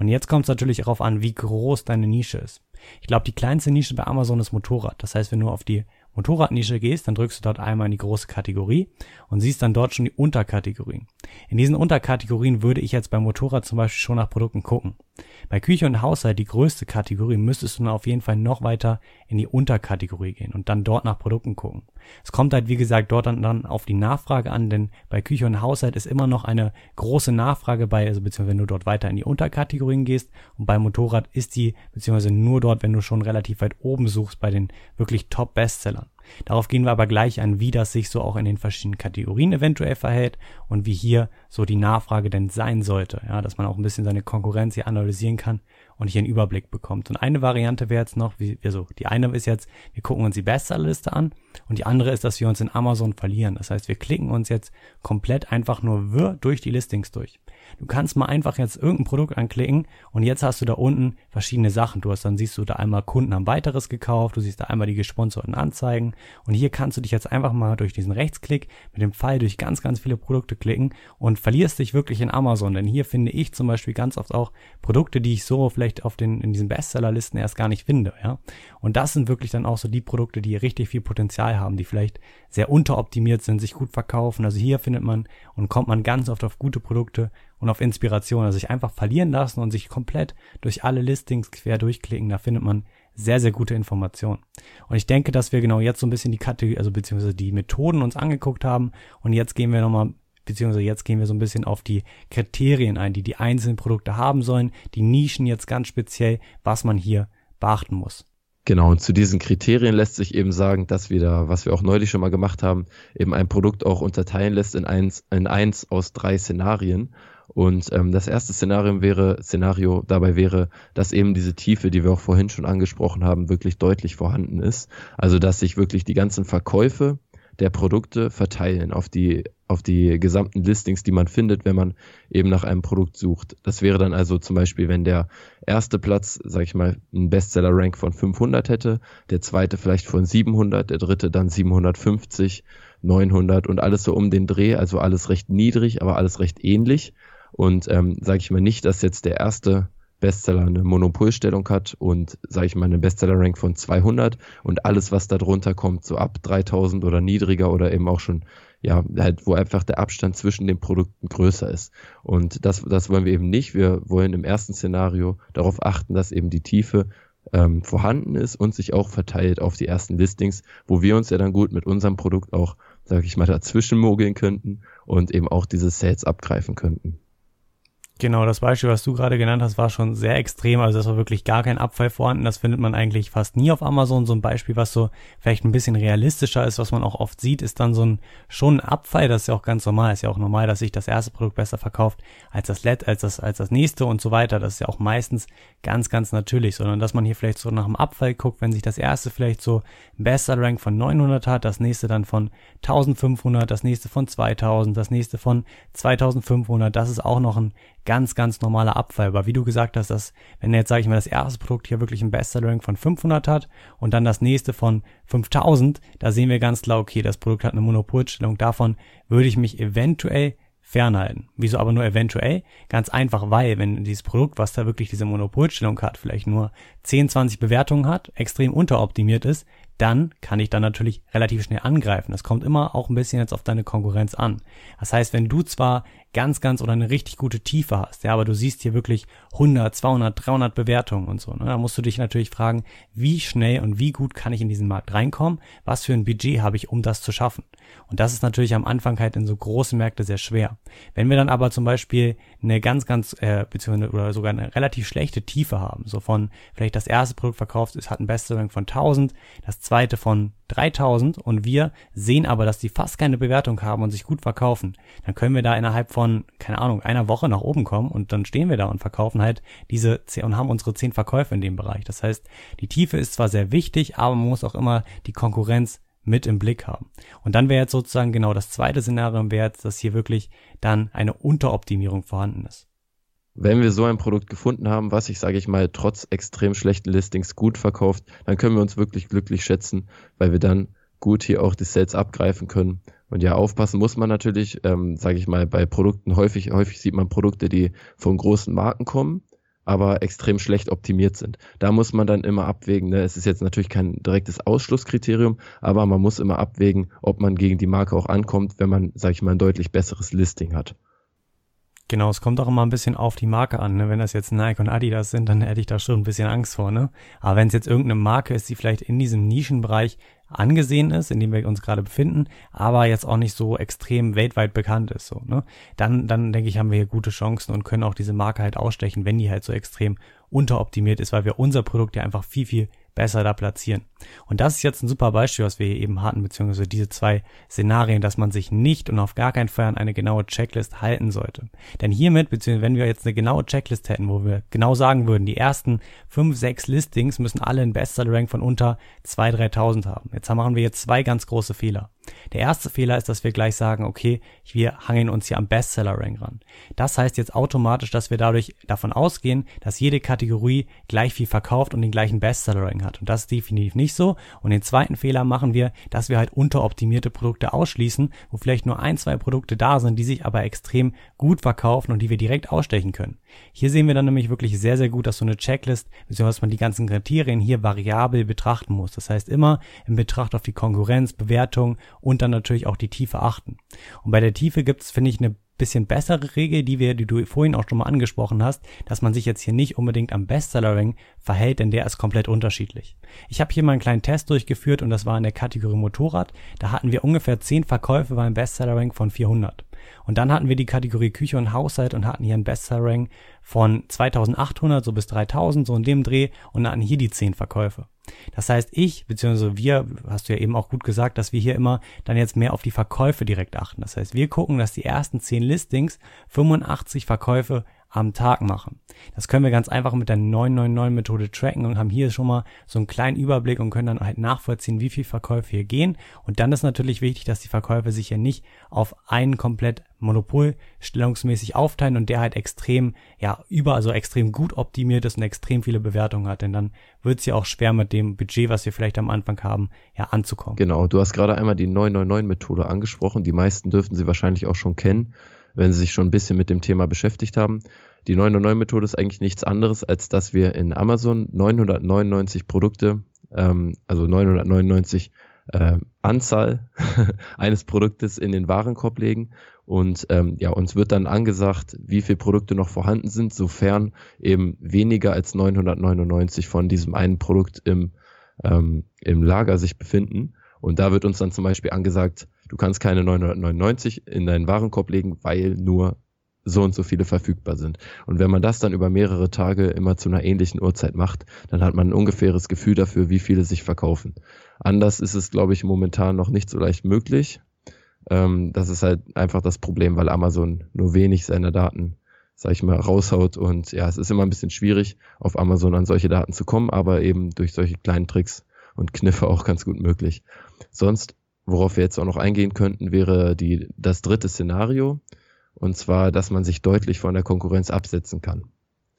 Und jetzt kommt es natürlich darauf an, wie groß deine Nische ist. Ich glaube, die kleinste Nische bei Amazon ist Motorrad. Das heißt, wenn du auf die Motorradnische gehst, dann drückst du dort einmal in die große Kategorie und siehst dann dort schon die Unterkategorien. In diesen Unterkategorien würde ich jetzt beim Motorrad zum Beispiel schon nach Produkten gucken. Bei Küche und Haushalt, die größte Kategorie, müsstest du dann auf jeden Fall noch weiter in die Unterkategorie gehen und dann dort nach Produkten gucken. Es kommt halt, wie gesagt, dort dann, dann auf die Nachfrage an, denn bei Küche und Haushalt ist immer noch eine große Nachfrage bei, also beziehungsweise wenn du dort weiter in die Unterkategorien gehst und beim Motorrad ist die, beziehungsweise nur dort, wenn du schon relativ weit oben suchst bei den wirklich Top-Bestsellern. Darauf gehen wir aber gleich ein, wie das sich so auch in den verschiedenen Kategorien eventuell verhält und wie hier so die Nachfrage denn sein sollte. Ja, dass man auch ein bisschen seine Konkurrenz hier analysieren kann und hier einen Überblick bekommt. Und eine Variante wäre jetzt noch, wie, also die eine ist jetzt, wir gucken uns die Bestsellerliste an und die andere ist, dass wir uns in Amazon verlieren. Das heißt, wir klicken uns jetzt komplett einfach nur wirr durch die Listings durch. Du kannst mal einfach jetzt irgendein Produkt anklicken und jetzt hast du da unten verschiedene Sachen. Du hast dann siehst du da einmal Kunden haben weiteres gekauft, du siehst da einmal die gesponserten Anzeigen und hier kannst du dich jetzt einfach mal durch diesen Rechtsklick mit dem Pfeil durch ganz, ganz viele Produkte klicken und verlierst dich wirklich in Amazon. Denn hier finde ich zum Beispiel ganz oft auch Produkte, die ich so vielleicht auf den, in diesen Bestsellerlisten erst gar nicht finde, ja. Und das sind wirklich dann auch so die Produkte, die richtig viel Potenzial haben, die vielleicht sehr unteroptimiert sind, sich gut verkaufen. Also hier findet man und kommt man ganz oft auf gute Produkte und auf Inspiration. Also sich einfach verlieren lassen und sich komplett durch alle Listings quer durchklicken. Da findet man sehr, sehr gute Informationen. Und ich denke, dass wir genau jetzt so ein bisschen die Kategorie, also beziehungsweise die Methoden uns angeguckt haben. Und jetzt gehen wir nochmal, beziehungsweise jetzt gehen wir so ein bisschen auf die Kriterien ein, die die einzelnen Produkte haben sollen, die Nischen jetzt ganz speziell, was man hier beachten muss. Genau, und zu diesen Kriterien lässt sich eben sagen, dass wir da, was wir auch neulich schon mal gemacht haben, eben ein Produkt auch unterteilen lässt in eins, in eins aus drei Szenarien. Und ähm, das erste Szenario wäre, Szenario dabei wäre, dass eben diese Tiefe, die wir auch vorhin schon angesprochen haben, wirklich deutlich vorhanden ist. Also dass sich wirklich die ganzen Verkäufe der Produkte verteilen auf die, auf die gesamten Listings, die man findet, wenn man eben nach einem Produkt sucht. Das wäre dann also zum Beispiel, wenn der erste Platz, sag ich mal, einen Bestseller-Rank von 500 hätte, der zweite vielleicht von 700, der dritte dann 750, 900 und alles so um den Dreh, also alles recht niedrig, aber alles recht ähnlich. Und ähm, sage ich mal nicht, dass jetzt der erste Bestseller eine Monopolstellung hat und, sage ich mal, eine Bestseller-Rank von 200 und alles, was da drunter kommt, so ab 3000 oder niedriger oder eben auch schon, ja, halt, wo einfach der Abstand zwischen den Produkten größer ist. Und das, das wollen wir eben nicht. Wir wollen im ersten Szenario darauf achten, dass eben die Tiefe ähm, vorhanden ist und sich auch verteilt auf die ersten Listings, wo wir uns ja dann gut mit unserem Produkt auch, sage ich mal, dazwischen mogeln könnten und eben auch diese Sales abgreifen könnten. Genau, das Beispiel, was du gerade genannt hast, war schon sehr extrem. Also es war wirklich gar kein Abfall vorhanden. Das findet man eigentlich fast nie auf Amazon. So ein Beispiel, was so vielleicht ein bisschen realistischer ist, was man auch oft sieht, ist dann so ein schon ein Abfall. Das ist ja auch ganz normal. Ist ja auch normal, dass sich das erste Produkt besser verkauft als das Let, als das, als das nächste und so weiter. Das ist ja auch meistens ganz, ganz natürlich, sondern dass man hier vielleicht so nach dem Abfall guckt, wenn sich das erste vielleicht so ein Bester Rank von 900 hat, das nächste dann von 1500, das nächste von 2000, das nächste von 2500. Das ist auch noch ein ganz, ganz normaler Abfall. Aber wie du gesagt hast, dass, wenn jetzt, sage ich mal, das erste Produkt hier wirklich ein Bestselling von 500 hat und dann das nächste von 5000, da sehen wir ganz klar, okay, das Produkt hat eine Monopolstellung. Davon würde ich mich eventuell fernhalten. Wieso aber nur eventuell? Ganz einfach, weil wenn dieses Produkt, was da wirklich diese Monopolstellung hat, vielleicht nur 10, 20 Bewertungen hat, extrem unteroptimiert ist, dann kann ich dann natürlich relativ schnell angreifen. Das kommt immer auch ein bisschen jetzt auf deine Konkurrenz an. Das heißt, wenn du zwar ganz, ganz oder eine richtig gute Tiefe hast, ja, aber du siehst hier wirklich 100, 200, 300 Bewertungen und so, ne, da musst du dich natürlich fragen, wie schnell und wie gut kann ich in diesen Markt reinkommen? Was für ein Budget habe ich, um das zu schaffen? Und das ist natürlich am Anfang halt in so großen Märkte sehr schwer. Wenn wir dann aber zum Beispiel eine ganz, ganz, äh, beziehungsweise oder sogar eine relativ schlechte Tiefe haben, so von vielleicht das erste Produkt verkauft ist, hat ein Bestselling von 1000, das zweite von 3000 und wir sehen aber, dass die fast keine Bewertung haben und sich gut verkaufen, dann können wir da innerhalb von, keine Ahnung, einer Woche nach oben kommen und dann stehen wir da und verkaufen halt diese 10 und haben unsere 10 Verkäufe in dem Bereich. Das heißt, die Tiefe ist zwar sehr wichtig, aber man muss auch immer die Konkurrenz mit im Blick haben. Und dann wäre jetzt sozusagen genau das zweite Szenario wäre dass hier wirklich dann eine Unteroptimierung vorhanden ist. Wenn wir so ein Produkt gefunden haben, was sich, sage ich mal, trotz extrem schlechten Listings gut verkauft, dann können wir uns wirklich glücklich schätzen, weil wir dann gut hier auch die Sales abgreifen können. Und ja, aufpassen muss man natürlich, ähm, sage ich mal, bei Produkten häufig, häufig sieht man Produkte, die von großen Marken kommen aber extrem schlecht optimiert sind. Da muss man dann immer abwägen. Ne? Es ist jetzt natürlich kein direktes Ausschlusskriterium, aber man muss immer abwägen, ob man gegen die Marke auch ankommt, wenn man, sage ich mal, ein deutlich besseres Listing hat. Genau, es kommt auch immer ein bisschen auf die Marke an. Ne? Wenn das jetzt Nike und Adidas sind, dann hätte ich da schon ein bisschen Angst vor. Ne? Aber wenn es jetzt irgendeine Marke ist, die vielleicht in diesem Nischenbereich angesehen ist, in dem wir uns gerade befinden, aber jetzt auch nicht so extrem weltweit bekannt ist, so, ne? Dann, dann denke ich, haben wir hier gute Chancen und können auch diese Marke halt ausstechen, wenn die halt so extrem unteroptimiert ist, weil wir unser Produkt ja einfach viel, viel besser da platzieren. Und das ist jetzt ein super Beispiel, was wir hier eben hatten, beziehungsweise diese zwei Szenarien, dass man sich nicht und auf gar keinen Fall an eine genaue Checklist halten sollte. Denn hiermit, beziehungsweise wenn wir jetzt eine genaue Checklist hätten, wo wir genau sagen würden, die ersten fünf, sechs Listings müssen alle einen Bestseller-Rank von unter 2.000, 3.000 haben. Jetzt machen wir jetzt zwei ganz große Fehler. Der erste Fehler ist, dass wir gleich sagen, okay, wir hangeln uns hier am Bestseller-Rank ran. Das heißt jetzt automatisch, dass wir dadurch davon ausgehen, dass jede Kategorie gleich viel verkauft und den gleichen Bestseller-Rank hat. Und das ist definitiv nicht so. Und den zweiten Fehler machen wir, dass wir halt unteroptimierte Produkte ausschließen, wo vielleicht nur ein, zwei Produkte da sind, die sich aber extrem gut verkaufen und die wir direkt ausstechen können. Hier sehen wir dann nämlich wirklich sehr, sehr gut, dass so eine Checklist, beziehungsweise man die ganzen Kriterien hier variabel betrachten muss. Das heißt immer in Betracht auf die Konkurrenz, Bewertung und dann natürlich auch die Tiefe achten. Und bei der Tiefe gibt es, finde ich, eine bisschen bessere Regel, die wir, die du vorhin auch schon mal angesprochen hast, dass man sich jetzt hier nicht unbedingt am Bestseller-Ring verhält, denn der ist komplett unterschiedlich. Ich habe hier mal einen kleinen Test durchgeführt und das war in der Kategorie Motorrad. Da hatten wir ungefähr 10 Verkäufe beim Bestseller-Rank von 400. Und dann hatten wir die Kategorie Küche und Haushalt und hatten hier einen Bestseller-Rank von 2800 so bis 3000, so in dem Dreh und hatten hier die 10 Verkäufe. Das heißt, ich, beziehungsweise wir, hast du ja eben auch gut gesagt, dass wir hier immer dann jetzt mehr auf die Verkäufe direkt achten. Das heißt, wir gucken, dass die ersten 10 Listings 85 Verkäufe am Tag machen. Das können wir ganz einfach mit der 999-Methode tracken und haben hier schon mal so einen kleinen Überblick und können dann halt nachvollziehen, wie viel Verkäufe hier gehen. Und dann ist natürlich wichtig, dass die Verkäufe sich hier nicht auf einen komplett monopolstellungsmäßig aufteilen und der halt extrem, ja, über, also extrem gut optimiert ist und extrem viele Bewertungen hat. Denn dann wird es ja auch schwer mit dem Budget, was wir vielleicht am Anfang haben, ja, anzukommen. Genau, du hast gerade einmal die 999-Methode angesprochen. Die meisten dürften sie wahrscheinlich auch schon kennen wenn Sie sich schon ein bisschen mit dem Thema beschäftigt haben. Die 909-Methode ist eigentlich nichts anderes, als dass wir in Amazon 999 Produkte, ähm, also 999 äh, Anzahl eines Produktes in den Warenkorb legen und ähm, ja, uns wird dann angesagt, wie viele Produkte noch vorhanden sind, sofern eben weniger als 999 von diesem einen Produkt im, ähm, im Lager sich befinden. Und da wird uns dann zum Beispiel angesagt, du kannst keine 999 in deinen Warenkorb legen, weil nur so und so viele verfügbar sind. Und wenn man das dann über mehrere Tage immer zu einer ähnlichen Uhrzeit macht, dann hat man ein ungefähres Gefühl dafür, wie viele sich verkaufen. Anders ist es, glaube ich, momentan noch nicht so leicht möglich. Ähm, das ist halt einfach das Problem, weil Amazon nur wenig seiner Daten, sag ich mal, raushaut. Und ja, es ist immer ein bisschen schwierig, auf Amazon an solche Daten zu kommen, aber eben durch solche kleinen Tricks und Kniffe auch ganz gut möglich. Sonst, worauf wir jetzt auch noch eingehen könnten, wäre die, das dritte Szenario. Und zwar, dass man sich deutlich von der Konkurrenz absetzen kann.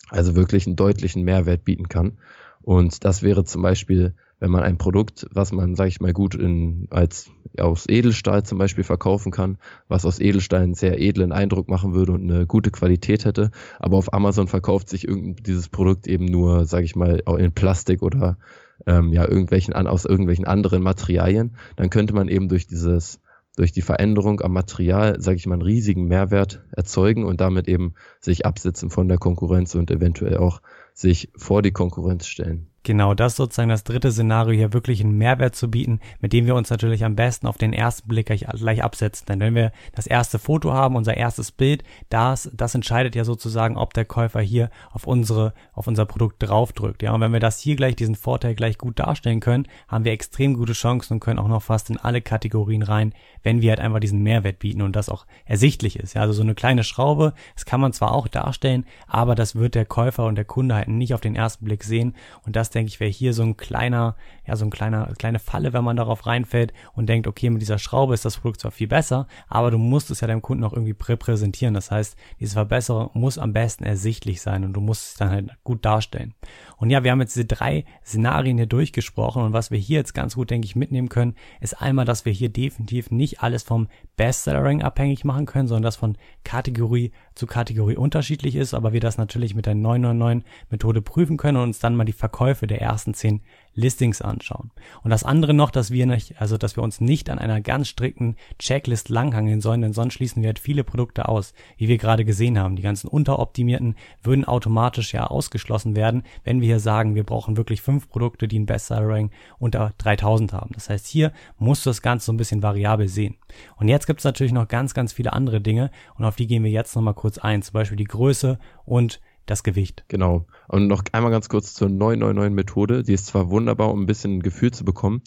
Also wirklich einen deutlichen Mehrwert bieten kann. Und das wäre zum Beispiel, wenn man ein Produkt, was man, sage ich mal, gut in, als aus Edelstahl zum Beispiel verkaufen kann, was aus Edelstahl einen sehr edlen Eindruck machen würde und eine gute Qualität hätte, aber auf Amazon verkauft sich irgend dieses Produkt eben nur, sage ich mal, in Plastik oder ähm, ja irgendwelchen an, aus irgendwelchen anderen Materialien, dann könnte man eben durch dieses durch die Veränderung am Material, sage ich mal, einen riesigen Mehrwert erzeugen und damit eben sich absetzen von der Konkurrenz und eventuell auch sich vor die Konkurrenz stellen. Genau, das sozusagen das dritte Szenario, hier wirklich einen Mehrwert zu bieten, mit dem wir uns natürlich am besten auf den ersten Blick gleich, gleich absetzen. Denn wenn wir das erste Foto haben, unser erstes Bild, das, das entscheidet ja sozusagen, ob der Käufer hier auf unsere, auf unser Produkt draufdrückt. Ja, und wenn wir das hier gleich, diesen Vorteil gleich gut darstellen können, haben wir extrem gute Chancen und können auch noch fast in alle Kategorien rein, wenn wir halt einfach diesen Mehrwert bieten und das auch ersichtlich ist. Ja, also so eine kleine Schraube, das kann man zwar auch darstellen, aber das wird der Käufer und der Kunde halt nicht auf den ersten Blick sehen und das denke ich, wäre hier so ein kleiner, ja, so ein kleiner, kleine Falle, wenn man darauf reinfällt und denkt, okay, mit dieser Schraube ist das Produkt zwar viel besser, aber du musst es ja deinem Kunden auch irgendwie präsentieren. Das heißt, diese Verbesserung muss am besten ersichtlich sein und du musst es dann halt gut darstellen. Und ja, wir haben jetzt diese drei Szenarien hier durchgesprochen und was wir hier jetzt ganz gut, denke ich, mitnehmen können, ist einmal, dass wir hier definitiv nicht alles vom Bestseller-Rank abhängig machen können, sondern das von Kategorie zu Kategorie unterschiedlich ist, aber wir das natürlich mit der 999 Methode prüfen können und uns dann mal die Verkäufe der ersten zehn Listings anschauen. Und das andere noch, dass wir nicht, also dass wir uns nicht an einer ganz strikten Checklist langhangeln sollen, denn sonst schließen wir halt viele Produkte aus, wie wir gerade gesehen haben. Die ganzen unteroptimierten würden automatisch ja ausgeschlossen werden, wenn wir hier sagen, wir brauchen wirklich fünf Produkte, die ein Bestseller-Rank unter 3000 haben. Das heißt, hier musst du das Ganze so ein bisschen variabel sehen. Und jetzt gibt es natürlich noch ganz, ganz viele andere Dinge und auf die gehen wir jetzt nochmal kurz ein. Zum Beispiel die Größe und das Gewicht. Genau. Und noch einmal ganz kurz zur 999-Methode. Die ist zwar wunderbar, um ein bisschen ein Gefühl zu bekommen,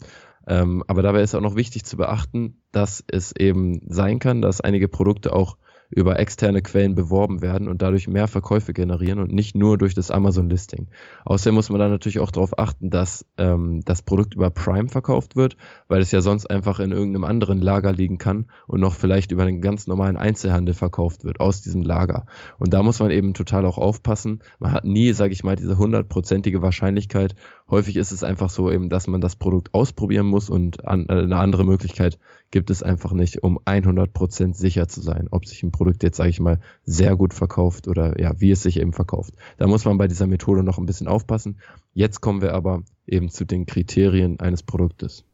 ähm, aber dabei ist auch noch wichtig zu beachten, dass es eben sein kann, dass einige Produkte auch über externe Quellen beworben werden und dadurch mehr Verkäufe generieren und nicht nur durch das Amazon-Listing. Außerdem muss man dann natürlich auch darauf achten, dass ähm, das Produkt über Prime verkauft wird, weil es ja sonst einfach in irgendeinem anderen Lager liegen kann und noch vielleicht über einen ganz normalen Einzelhandel verkauft wird aus diesem Lager. Und da muss man eben total auch aufpassen. Man hat nie, sage ich mal, diese hundertprozentige Wahrscheinlichkeit. Häufig ist es einfach so eben, dass man das Produkt ausprobieren muss und an, äh, eine andere Möglichkeit gibt es einfach nicht, um 100% sicher zu sein, ob sich ein Produkt jetzt, sage ich mal, sehr gut verkauft oder ja, wie es sich eben verkauft. Da muss man bei dieser Methode noch ein bisschen aufpassen. Jetzt kommen wir aber eben zu den Kriterien eines Produktes.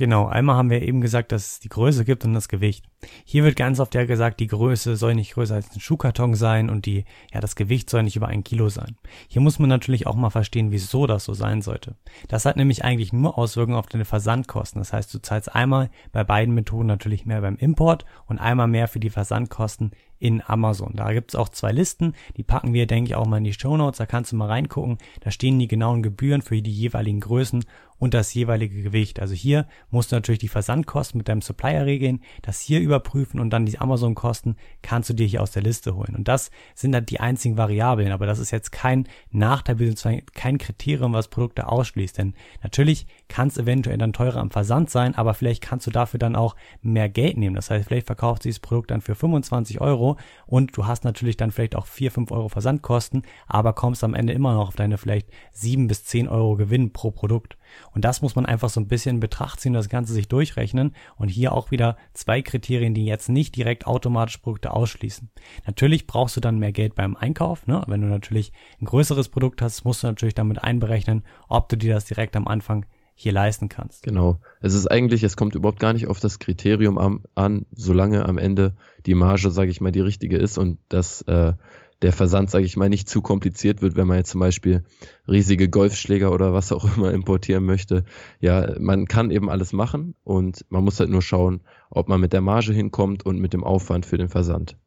Genau, einmal haben wir eben gesagt, dass es die Größe gibt und das Gewicht. Hier wird ganz oft ja gesagt, die Größe soll nicht größer als ein Schuhkarton sein und die, ja, das Gewicht soll nicht über ein Kilo sein. Hier muss man natürlich auch mal verstehen, wieso das so sein sollte. Das hat nämlich eigentlich nur Auswirkungen auf deine Versandkosten. Das heißt, du zahlst einmal bei beiden Methoden natürlich mehr beim Import und einmal mehr für die Versandkosten in Amazon. Da gibt's auch zwei Listen, die packen wir, denke ich, auch mal in die Show Notes. Da kannst du mal reingucken. Da stehen die genauen Gebühren für die jeweiligen Größen und das jeweilige Gewicht. Also hier musst du natürlich die Versandkosten mit deinem Supplier regeln, das hier überprüfen und dann die Amazon-Kosten kannst du dir hier aus der Liste holen. Und das sind dann die einzigen Variablen, aber das ist jetzt kein Nachteil, beziehungsweise kein Kriterium, was Produkte ausschließt. Denn natürlich kann es eventuell dann teurer am Versand sein, aber vielleicht kannst du dafür dann auch mehr Geld nehmen. Das heißt, vielleicht verkauft das Produkt dann für 25 Euro und du hast natürlich dann vielleicht auch 4, 5 Euro Versandkosten, aber kommst am Ende immer noch auf deine vielleicht 7 bis 10 Euro Gewinn pro Produkt. Und das muss man einfach so ein bisschen in Betracht ziehen, das Ganze sich durchrechnen und hier auch wieder zwei Kriterien, die jetzt nicht direkt automatisch Produkte ausschließen. Natürlich brauchst du dann mehr Geld beim Einkauf. Ne? Wenn du natürlich ein größeres Produkt hast, musst du natürlich damit einberechnen, ob du dir das direkt am Anfang hier leisten kannst. Genau. Es ist eigentlich, es kommt überhaupt gar nicht auf das Kriterium an, an solange am Ende die Marge, sage ich mal, die richtige ist und das äh, der Versand, sage ich mal, nicht zu kompliziert wird, wenn man jetzt zum Beispiel riesige Golfschläger oder was auch immer importieren möchte. Ja, man kann eben alles machen und man muss halt nur schauen, ob man mit der Marge hinkommt und mit dem Aufwand für den Versand.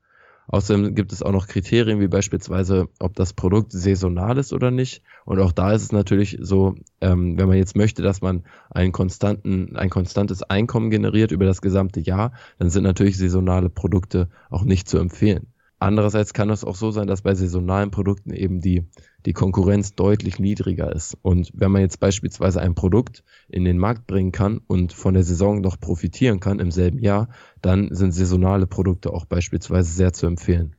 Außerdem gibt es auch noch Kriterien wie beispielsweise, ob das Produkt saisonal ist oder nicht. Und auch da ist es natürlich so, ähm, wenn man jetzt möchte, dass man einen konstanten, ein konstantes Einkommen generiert über das gesamte Jahr, dann sind natürlich saisonale Produkte auch nicht zu empfehlen. Andererseits kann es auch so sein, dass bei saisonalen Produkten eben die, die Konkurrenz deutlich niedriger ist. Und wenn man jetzt beispielsweise ein Produkt in den Markt bringen kann und von der Saison noch profitieren kann im selben Jahr, dann sind saisonale Produkte auch beispielsweise sehr zu empfehlen.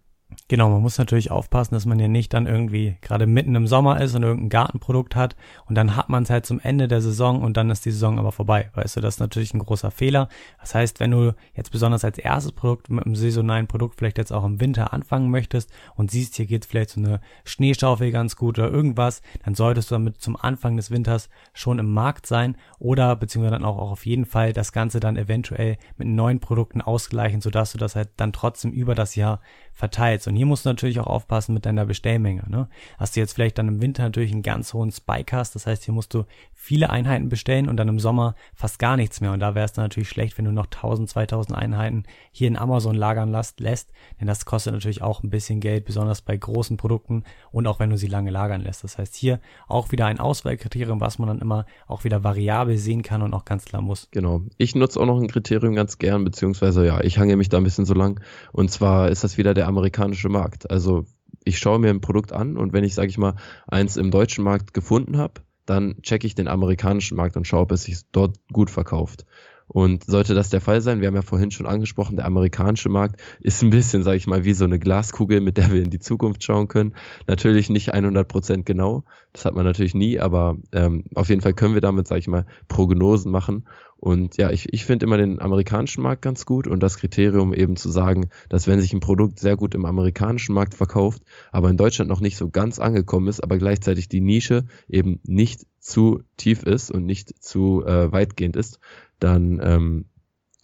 Genau, man muss natürlich aufpassen, dass man ja nicht dann irgendwie gerade mitten im Sommer ist und irgendein Gartenprodukt hat und dann hat man es halt zum Ende der Saison und dann ist die Saison aber vorbei. Weißt du, das ist natürlich ein großer Fehler. Das heißt, wenn du jetzt besonders als erstes Produkt mit einem saisonalen Produkt vielleicht jetzt auch im Winter anfangen möchtest und siehst, hier geht vielleicht so eine Schneeschaufel ganz gut oder irgendwas, dann solltest du damit zum Anfang des Winters schon im Markt sein oder beziehungsweise dann auch, auch auf jeden Fall das Ganze dann eventuell mit neuen Produkten ausgleichen, sodass du das halt dann trotzdem über das Jahr verteilst. Und Und hier musst du natürlich auch aufpassen mit deiner Bestellmenge. Ne? Hast du jetzt vielleicht dann im Winter natürlich einen ganz hohen Spike hast, das heißt, hier musst du viele Einheiten bestellen und dann im Sommer fast gar nichts mehr. Und da wäre es dann natürlich schlecht, wenn du noch 1000, 2000 Einheiten hier in Amazon lagern lässt, lässt, denn das kostet natürlich auch ein bisschen Geld, besonders bei großen Produkten und auch wenn du sie lange lagern lässt. Das heißt, hier auch wieder ein Auswahlkriterium, was man dann immer auch wieder variabel sehen kann und auch ganz klar muss. Genau. Ich nutze auch noch ein Kriterium ganz gern, beziehungsweise ja, ich hange mich da ein bisschen so lang. Und zwar ist das wieder der amerikanische Markt. Also ich schaue mir ein Produkt an und wenn ich, sage ich mal, eins im deutschen Markt gefunden habe, dann checke ich den amerikanischen Markt und schaue, ob es sich dort gut verkauft. Und sollte das der Fall sein, wir haben ja vorhin schon angesprochen, der amerikanische Markt ist ein bisschen, sage ich mal, wie so eine Glaskugel, mit der wir in die Zukunft schauen können. Natürlich nicht 100 Prozent genau, das hat man natürlich nie, aber ähm, auf jeden Fall können wir damit, sage ich mal, Prognosen machen. Und ja, ich, ich finde immer den amerikanischen Markt ganz gut und das Kriterium eben zu sagen, dass wenn sich ein Produkt sehr gut im amerikanischen Markt verkauft, aber in Deutschland noch nicht so ganz angekommen ist, aber gleichzeitig die Nische eben nicht zu tief ist und nicht zu äh, weitgehend ist, dann ähm,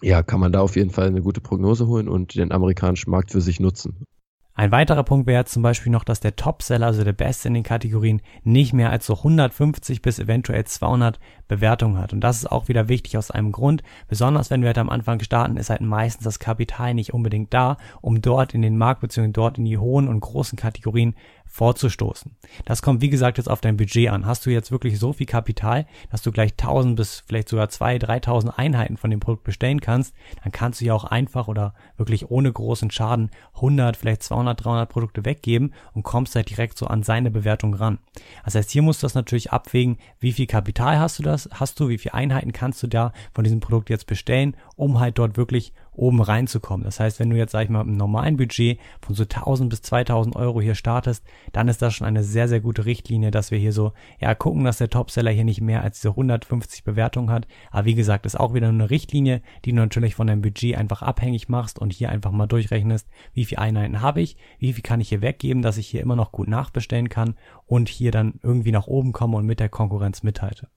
ja, kann man da auf jeden Fall eine gute Prognose holen und den amerikanischen Markt für sich nutzen. Ein weiterer Punkt wäre zum Beispiel noch, dass der Topseller, also der Beste in den Kategorien, nicht mehr als so 150 bis eventuell 200 Bewertungen hat. Und das ist auch wieder wichtig aus einem Grund. Besonders wenn wir halt am Anfang starten, ist halt meistens das Kapital nicht unbedingt da, um dort in den Markt bzw. dort in die hohen und großen Kategorien vorzustoßen. Das kommt, wie gesagt, jetzt auf dein Budget an. Hast du jetzt wirklich so viel Kapital, dass du gleich 1000 bis vielleicht sogar 2.000, 3.000 Einheiten von dem Produkt bestellen kannst, dann kannst du ja auch einfach oder wirklich ohne großen Schaden 100, vielleicht 200, 300 Produkte weggeben und kommst halt direkt so an seine Bewertung ran. Das heißt, hier musst du das natürlich abwägen, wie viel Kapital hast du das, hast du, wie viele Einheiten kannst du da von diesem Produkt jetzt bestellen, um halt dort wirklich oben reinzukommen. Das heißt, wenn du jetzt, sag ich mal, im normalen Budget von so 1000 bis 2000 Euro hier startest, dann ist das schon eine sehr, sehr gute Richtlinie, dass wir hier so, ja, gucken, dass der Topseller hier nicht mehr als diese 150 Bewertungen hat. Aber wie gesagt, ist auch wieder eine Richtlinie, die du natürlich von deinem Budget einfach abhängig machst und hier einfach mal durchrechnest, wie viele Einheiten habe ich, wie viel kann ich hier weggeben, dass ich hier immer noch gut nachbestellen kann und hier dann irgendwie nach oben komme und mit der Konkurrenz mithalte.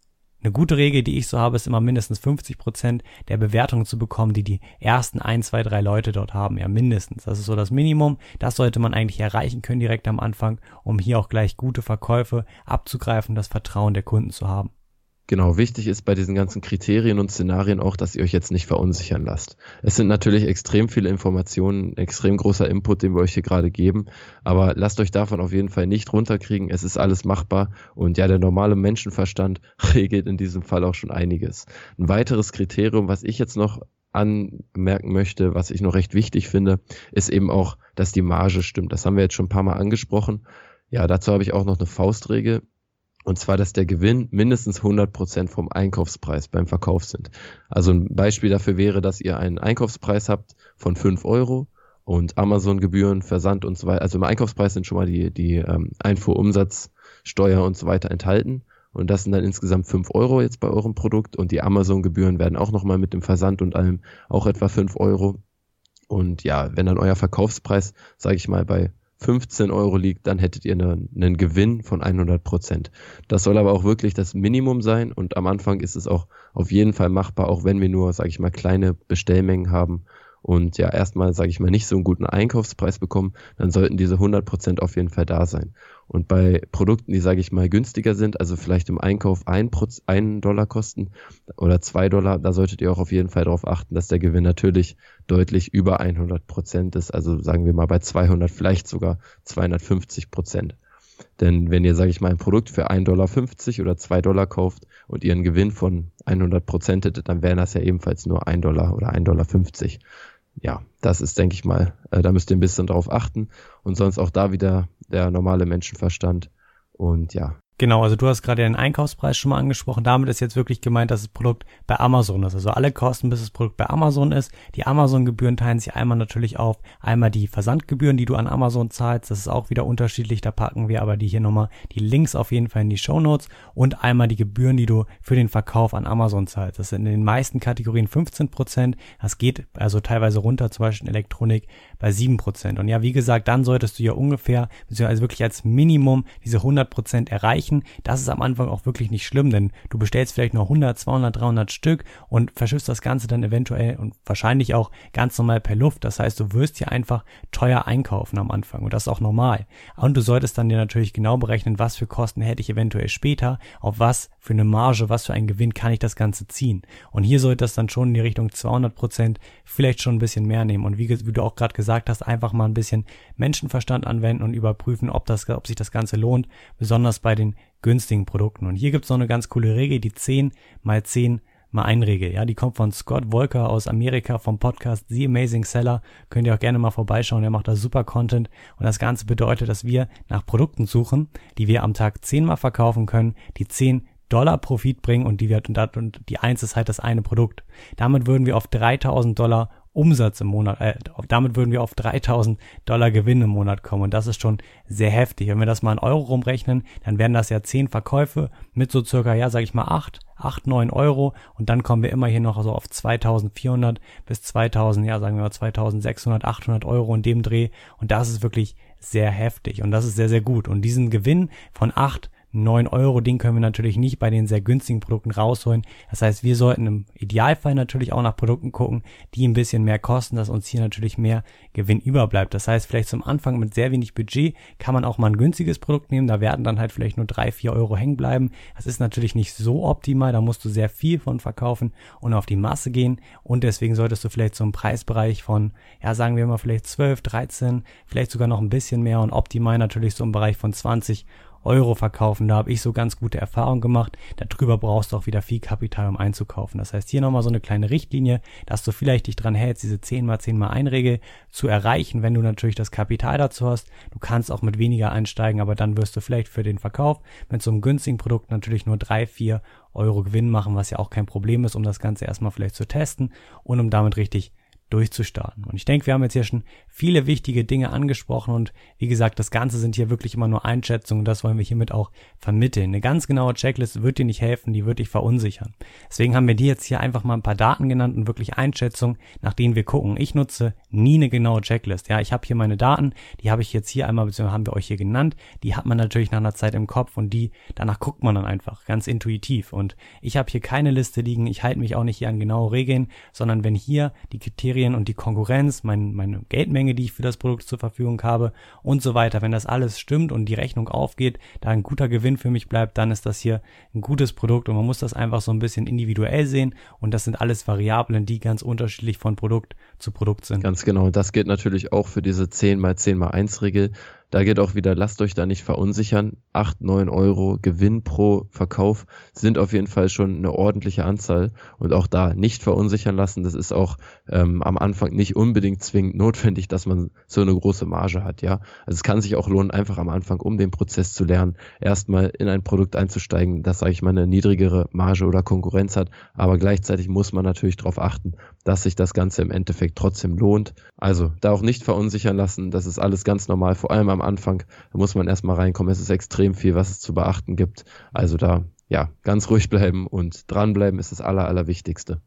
Eine gute Regel, die ich so habe, ist immer mindestens 50 Prozent der Bewertungen zu bekommen, die die ersten ein, zwei, drei Leute dort haben. Ja, mindestens. Das ist so das Minimum. Das sollte man eigentlich erreichen können direkt am Anfang, um hier auch gleich gute Verkäufe abzugreifen, das Vertrauen der Kunden zu haben. Genau, wichtig ist bei diesen ganzen Kriterien und Szenarien auch, dass ihr euch jetzt nicht verunsichern lasst. Es sind natürlich extrem viele Informationen, extrem großer Input, den wir euch hier gerade geben, aber lasst euch davon auf jeden Fall nicht runterkriegen. Es ist alles machbar und ja, der normale Menschenverstand regelt in diesem Fall auch schon einiges. Ein weiteres Kriterium, was ich jetzt noch anmerken möchte, was ich noch recht wichtig finde, ist eben auch, dass die Marge stimmt. Das haben wir jetzt schon ein paar Mal angesprochen. Ja, dazu habe ich auch noch eine Faustregel. Und zwar, dass der Gewinn mindestens 100 Prozent vom Einkaufspreis beim Verkauf sind. Also ein Beispiel dafür wäre, dass ihr einen Einkaufspreis habt von 5 Euro und Amazon-Gebühren, Versand und so weiter. Also im Einkaufspreis sind schon mal die, die ähm, Einfuhrumsatzsteuer und so weiter enthalten. Und das sind dann insgesamt 5 Euro jetzt bei eurem Produkt. Und die Amazon-Gebühren werden auch nochmal mit dem Versand und allem auch etwa 5 Euro. Und ja, wenn dann euer Verkaufspreis, sage ich mal, bei 15 Euro liegt, dann hättet ihr einen, einen Gewinn von 100 Prozent. Das soll aber auch wirklich das Minimum sein und am Anfang ist es auch auf jeden Fall machbar, auch wenn wir nur, sage ich mal, kleine Bestellmengen haben und ja erstmal, sage ich mal, nicht so einen guten Einkaufspreis bekommen, dann sollten diese 100 Prozent auf jeden Fall da sein. Und bei Produkten, die, sage ich mal, günstiger sind, also vielleicht im Einkauf ein, ein Dollar kosten oder zwei Dollar, da solltet ihr auch auf jeden Fall darauf achten, dass der Gewinn natürlich deutlich über 100 Prozent ist. Also sagen wir mal bei 200, vielleicht sogar 250 Prozent. Denn wenn ihr, sage ich mal, ein Produkt für 1,50 Dollar oder 2 Dollar kauft und ihr einen Gewinn von 100 Prozent hättet, dann wären das ja ebenfalls nur 1 Dollar oder 1,50 Dollar ja, das ist, denke ich mal, äh, da müsst ihr ein bisschen drauf achten. Und sonst auch da wieder der normale Menschenverstand. Und ja, Genau, also du hast gerade den Einkaufspreis schon mal angesprochen. Damit ist jetzt wirklich gemeint, dass das Produkt bei Amazon ist. Also alle Kosten, bis das Produkt bei Amazon ist. Die Amazon-Gebühren teilen sich einmal natürlich auf. Einmal die Versandgebühren, die du an Amazon zahlst. Das ist auch wieder unterschiedlich. Da packen wir aber die hier nochmal die Links auf jeden Fall in die Show Notes. Und einmal die Gebühren, die du für den Verkauf an Amazon zahlst. Das sind in den meisten Kategorien 15 Prozent. Das geht also teilweise runter, zum Beispiel in Elektronik bei 7 Prozent. Und ja, wie gesagt, dann solltest du ja ungefähr, also wirklich als Minimum diese 100 Prozent erreichen erreichen. Das ist am Anfang auch wirklich nicht schlimm, denn du bestellst vielleicht nur 100, 200, 300 Stück und verschiffst das Ganze dann eventuell und wahrscheinlich auch ganz normal per Luft. Das heißt, du wirst hier einfach teuer einkaufen am Anfang und das ist auch normal. Und du solltest dann dir natürlich genau berechnen, was für Kosten hätte ich eventuell später, auf was für eine Marge, was für einen Gewinn kann ich das Ganze ziehen. Und hier sollte das dann schon in die Richtung 200 Prozent, vielleicht schon ein bisschen mehr nehmen. Und wie, wie du auch gerade gesagt hast, einfach mal ein bisschen Menschenverstand anwenden und überprüfen, ob, das, ob sich das Ganze lohnt, besonders bei den günstigen Produkten. Und hier gibt es noch eine ganz coole Regel, die 10 mal 10 mal ein Regel. Ja, die kommt von Scott Volker aus Amerika vom Podcast The Amazing Seller. Könnt ihr auch gerne mal vorbeischauen. Er macht da super Content. Und das Ganze bedeutet, dass wir nach Produkten suchen, die wir am Tag zehnmal verkaufen können, die zehn Dollar Profit bringen und die, wir, und die eins ist halt das eine Produkt. Damit würden wir auf 3000 Dollar Umsatz im Monat, äh, damit würden wir auf 3000 Dollar Gewinn im Monat kommen. Und das ist schon sehr heftig. Wenn wir das mal in Euro rumrechnen, dann wären das ja 10 Verkäufe mit so circa, ja, sag ich mal 8, 8, 9 Euro. Und dann kommen wir immer hier noch so auf 2400 bis 2000, ja, sagen wir mal 2600, 800 Euro in dem Dreh. Und das ist wirklich sehr heftig. Und das ist sehr, sehr gut. Und diesen Gewinn von 8 9 Euro, den können wir natürlich nicht bei den sehr günstigen Produkten rausholen. Das heißt, wir sollten im Idealfall natürlich auch nach Produkten gucken, die ein bisschen mehr kosten, dass uns hier natürlich mehr Gewinn überbleibt. Das heißt, vielleicht zum Anfang mit sehr wenig Budget kann man auch mal ein günstiges Produkt nehmen. Da werden dann halt vielleicht nur 3, 4 Euro hängen bleiben. Das ist natürlich nicht so optimal. Da musst du sehr viel von verkaufen und auf die Masse gehen. Und deswegen solltest du vielleicht so einen Preisbereich von, ja, sagen wir mal vielleicht 12, 13, vielleicht sogar noch ein bisschen mehr und optimal natürlich so im Bereich von 20 Euro verkaufen. Da habe ich so ganz gute Erfahrungen gemacht. Darüber brauchst du auch wieder viel Kapital, um einzukaufen. Das heißt, hier nochmal so eine kleine Richtlinie, dass du vielleicht dich dran hältst, diese 10 mal 10 mal 1 Regel zu erreichen, wenn du natürlich das Kapital dazu hast. Du kannst auch mit weniger einsteigen, aber dann wirst du vielleicht für den Verkauf mit so einem günstigen Produkt natürlich nur 3, 4 Euro Gewinn machen, was ja auch kein Problem ist, um das Ganze erstmal vielleicht zu testen und um damit richtig durchzustarten. Und ich denke, wir haben jetzt hier schon viele wichtige Dinge angesprochen und wie gesagt, das Ganze sind hier wirklich immer nur Einschätzungen und das wollen wir hiermit auch vermitteln. Eine ganz genaue Checkliste wird dir nicht helfen, die wird dich verunsichern. Deswegen haben wir dir jetzt hier einfach mal ein paar Daten genannt und wirklich Einschätzungen, nach denen wir gucken. Ich nutze nie eine genaue Checklist. Ja, ich habe hier meine Daten, die habe ich jetzt hier einmal, beziehungsweise haben wir euch hier genannt. Die hat man natürlich nach einer Zeit im Kopf und die, danach guckt man dann einfach ganz intuitiv. Und ich habe hier keine Liste liegen, ich halte mich auch nicht hier an genaue Regeln, sondern wenn hier die Kriterien und die Konkurrenz, mein, meine Geldmenge, die ich für das Produkt zur Verfügung habe und so weiter. Wenn das alles stimmt und die Rechnung aufgeht, da ein guter Gewinn für mich bleibt, dann ist das hier ein gutes Produkt und man muss das einfach so ein bisschen individuell sehen und das sind alles Variablen, die ganz unterschiedlich von Produkt zu Produkt sind. Ganz genau. Das gilt natürlich auch für diese 10 mal 10 mal 1 Regel. Da geht auch wieder, lasst euch da nicht verunsichern. 8, 9 Euro Gewinn pro Verkauf sind auf jeden Fall schon eine ordentliche Anzahl. Und auch da nicht verunsichern lassen. Das ist auch ähm, am Anfang nicht unbedingt zwingend notwendig, dass man so eine große Marge hat. Ja, also es kann sich auch lohnen, einfach am Anfang, um den Prozess zu lernen, erstmal in ein Produkt einzusteigen, das, sage ich mal, eine niedrigere Marge oder Konkurrenz hat. Aber gleichzeitig muss man natürlich darauf achten, dass sich das Ganze im Endeffekt trotzdem lohnt. Also da auch nicht verunsichern lassen. Das ist alles ganz normal, vor allem am Anfang. Da muss man erstmal reinkommen. Es ist extrem viel, was es zu beachten gibt. Also da, ja, ganz ruhig bleiben und dranbleiben ist das Aller, Allerwichtigste.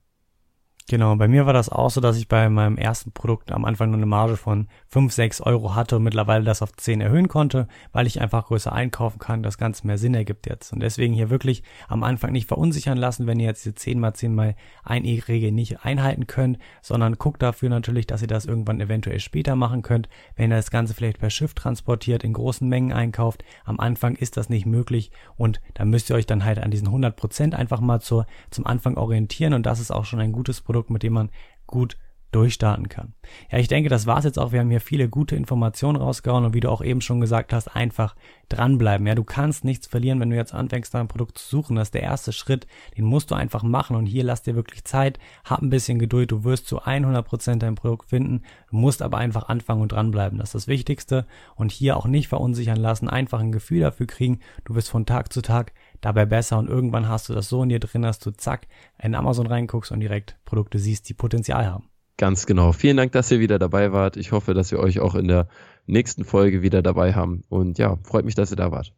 Genau, bei mir war das auch so, dass ich bei meinem ersten Produkt am Anfang nur eine Marge von 5, 6 Euro hatte und mittlerweile das auf 10 erhöhen konnte, weil ich einfach größer einkaufen kann, das Ganze mehr Sinn ergibt jetzt. Und deswegen hier wirklich am Anfang nicht verunsichern lassen, wenn ihr jetzt diese 10 mal 10 mal 1 E-Regel nicht einhalten könnt, sondern guckt dafür natürlich, dass ihr das irgendwann eventuell später machen könnt, wenn ihr das Ganze vielleicht per Schiff transportiert, in großen Mengen einkauft. Am Anfang ist das nicht möglich und da müsst ihr euch dann halt an diesen 100 Prozent einfach mal zur, zum Anfang orientieren und das ist auch schon ein gutes Produkt Produkt, mit dem man gut durchstarten kann. Ja, ich denke, das war's jetzt auch. Wir haben hier viele gute Informationen rausgehauen und wie du auch eben schon gesagt hast, einfach dranbleiben. Ja, du kannst nichts verlieren, wenn du jetzt anfängst, dein Produkt zu suchen. Das ist der erste Schritt. Den musst du einfach machen und hier lass dir wirklich Zeit. Hab ein bisschen Geduld. Du wirst zu 100% dein Produkt finden. Du musst aber einfach anfangen und dranbleiben. Das ist das Wichtigste und hier auch nicht verunsichern lassen. Einfach ein Gefühl dafür kriegen. Du wirst von Tag zu Tag dabei besser und irgendwann hast du das so in dir drin, dass du zack in Amazon reinguckst und direkt Produkte siehst, die Potenzial haben. Ganz genau. Vielen Dank, dass ihr wieder dabei wart. Ich hoffe, dass wir euch auch in der nächsten Folge wieder dabei haben. Und ja, freut mich, dass ihr da wart.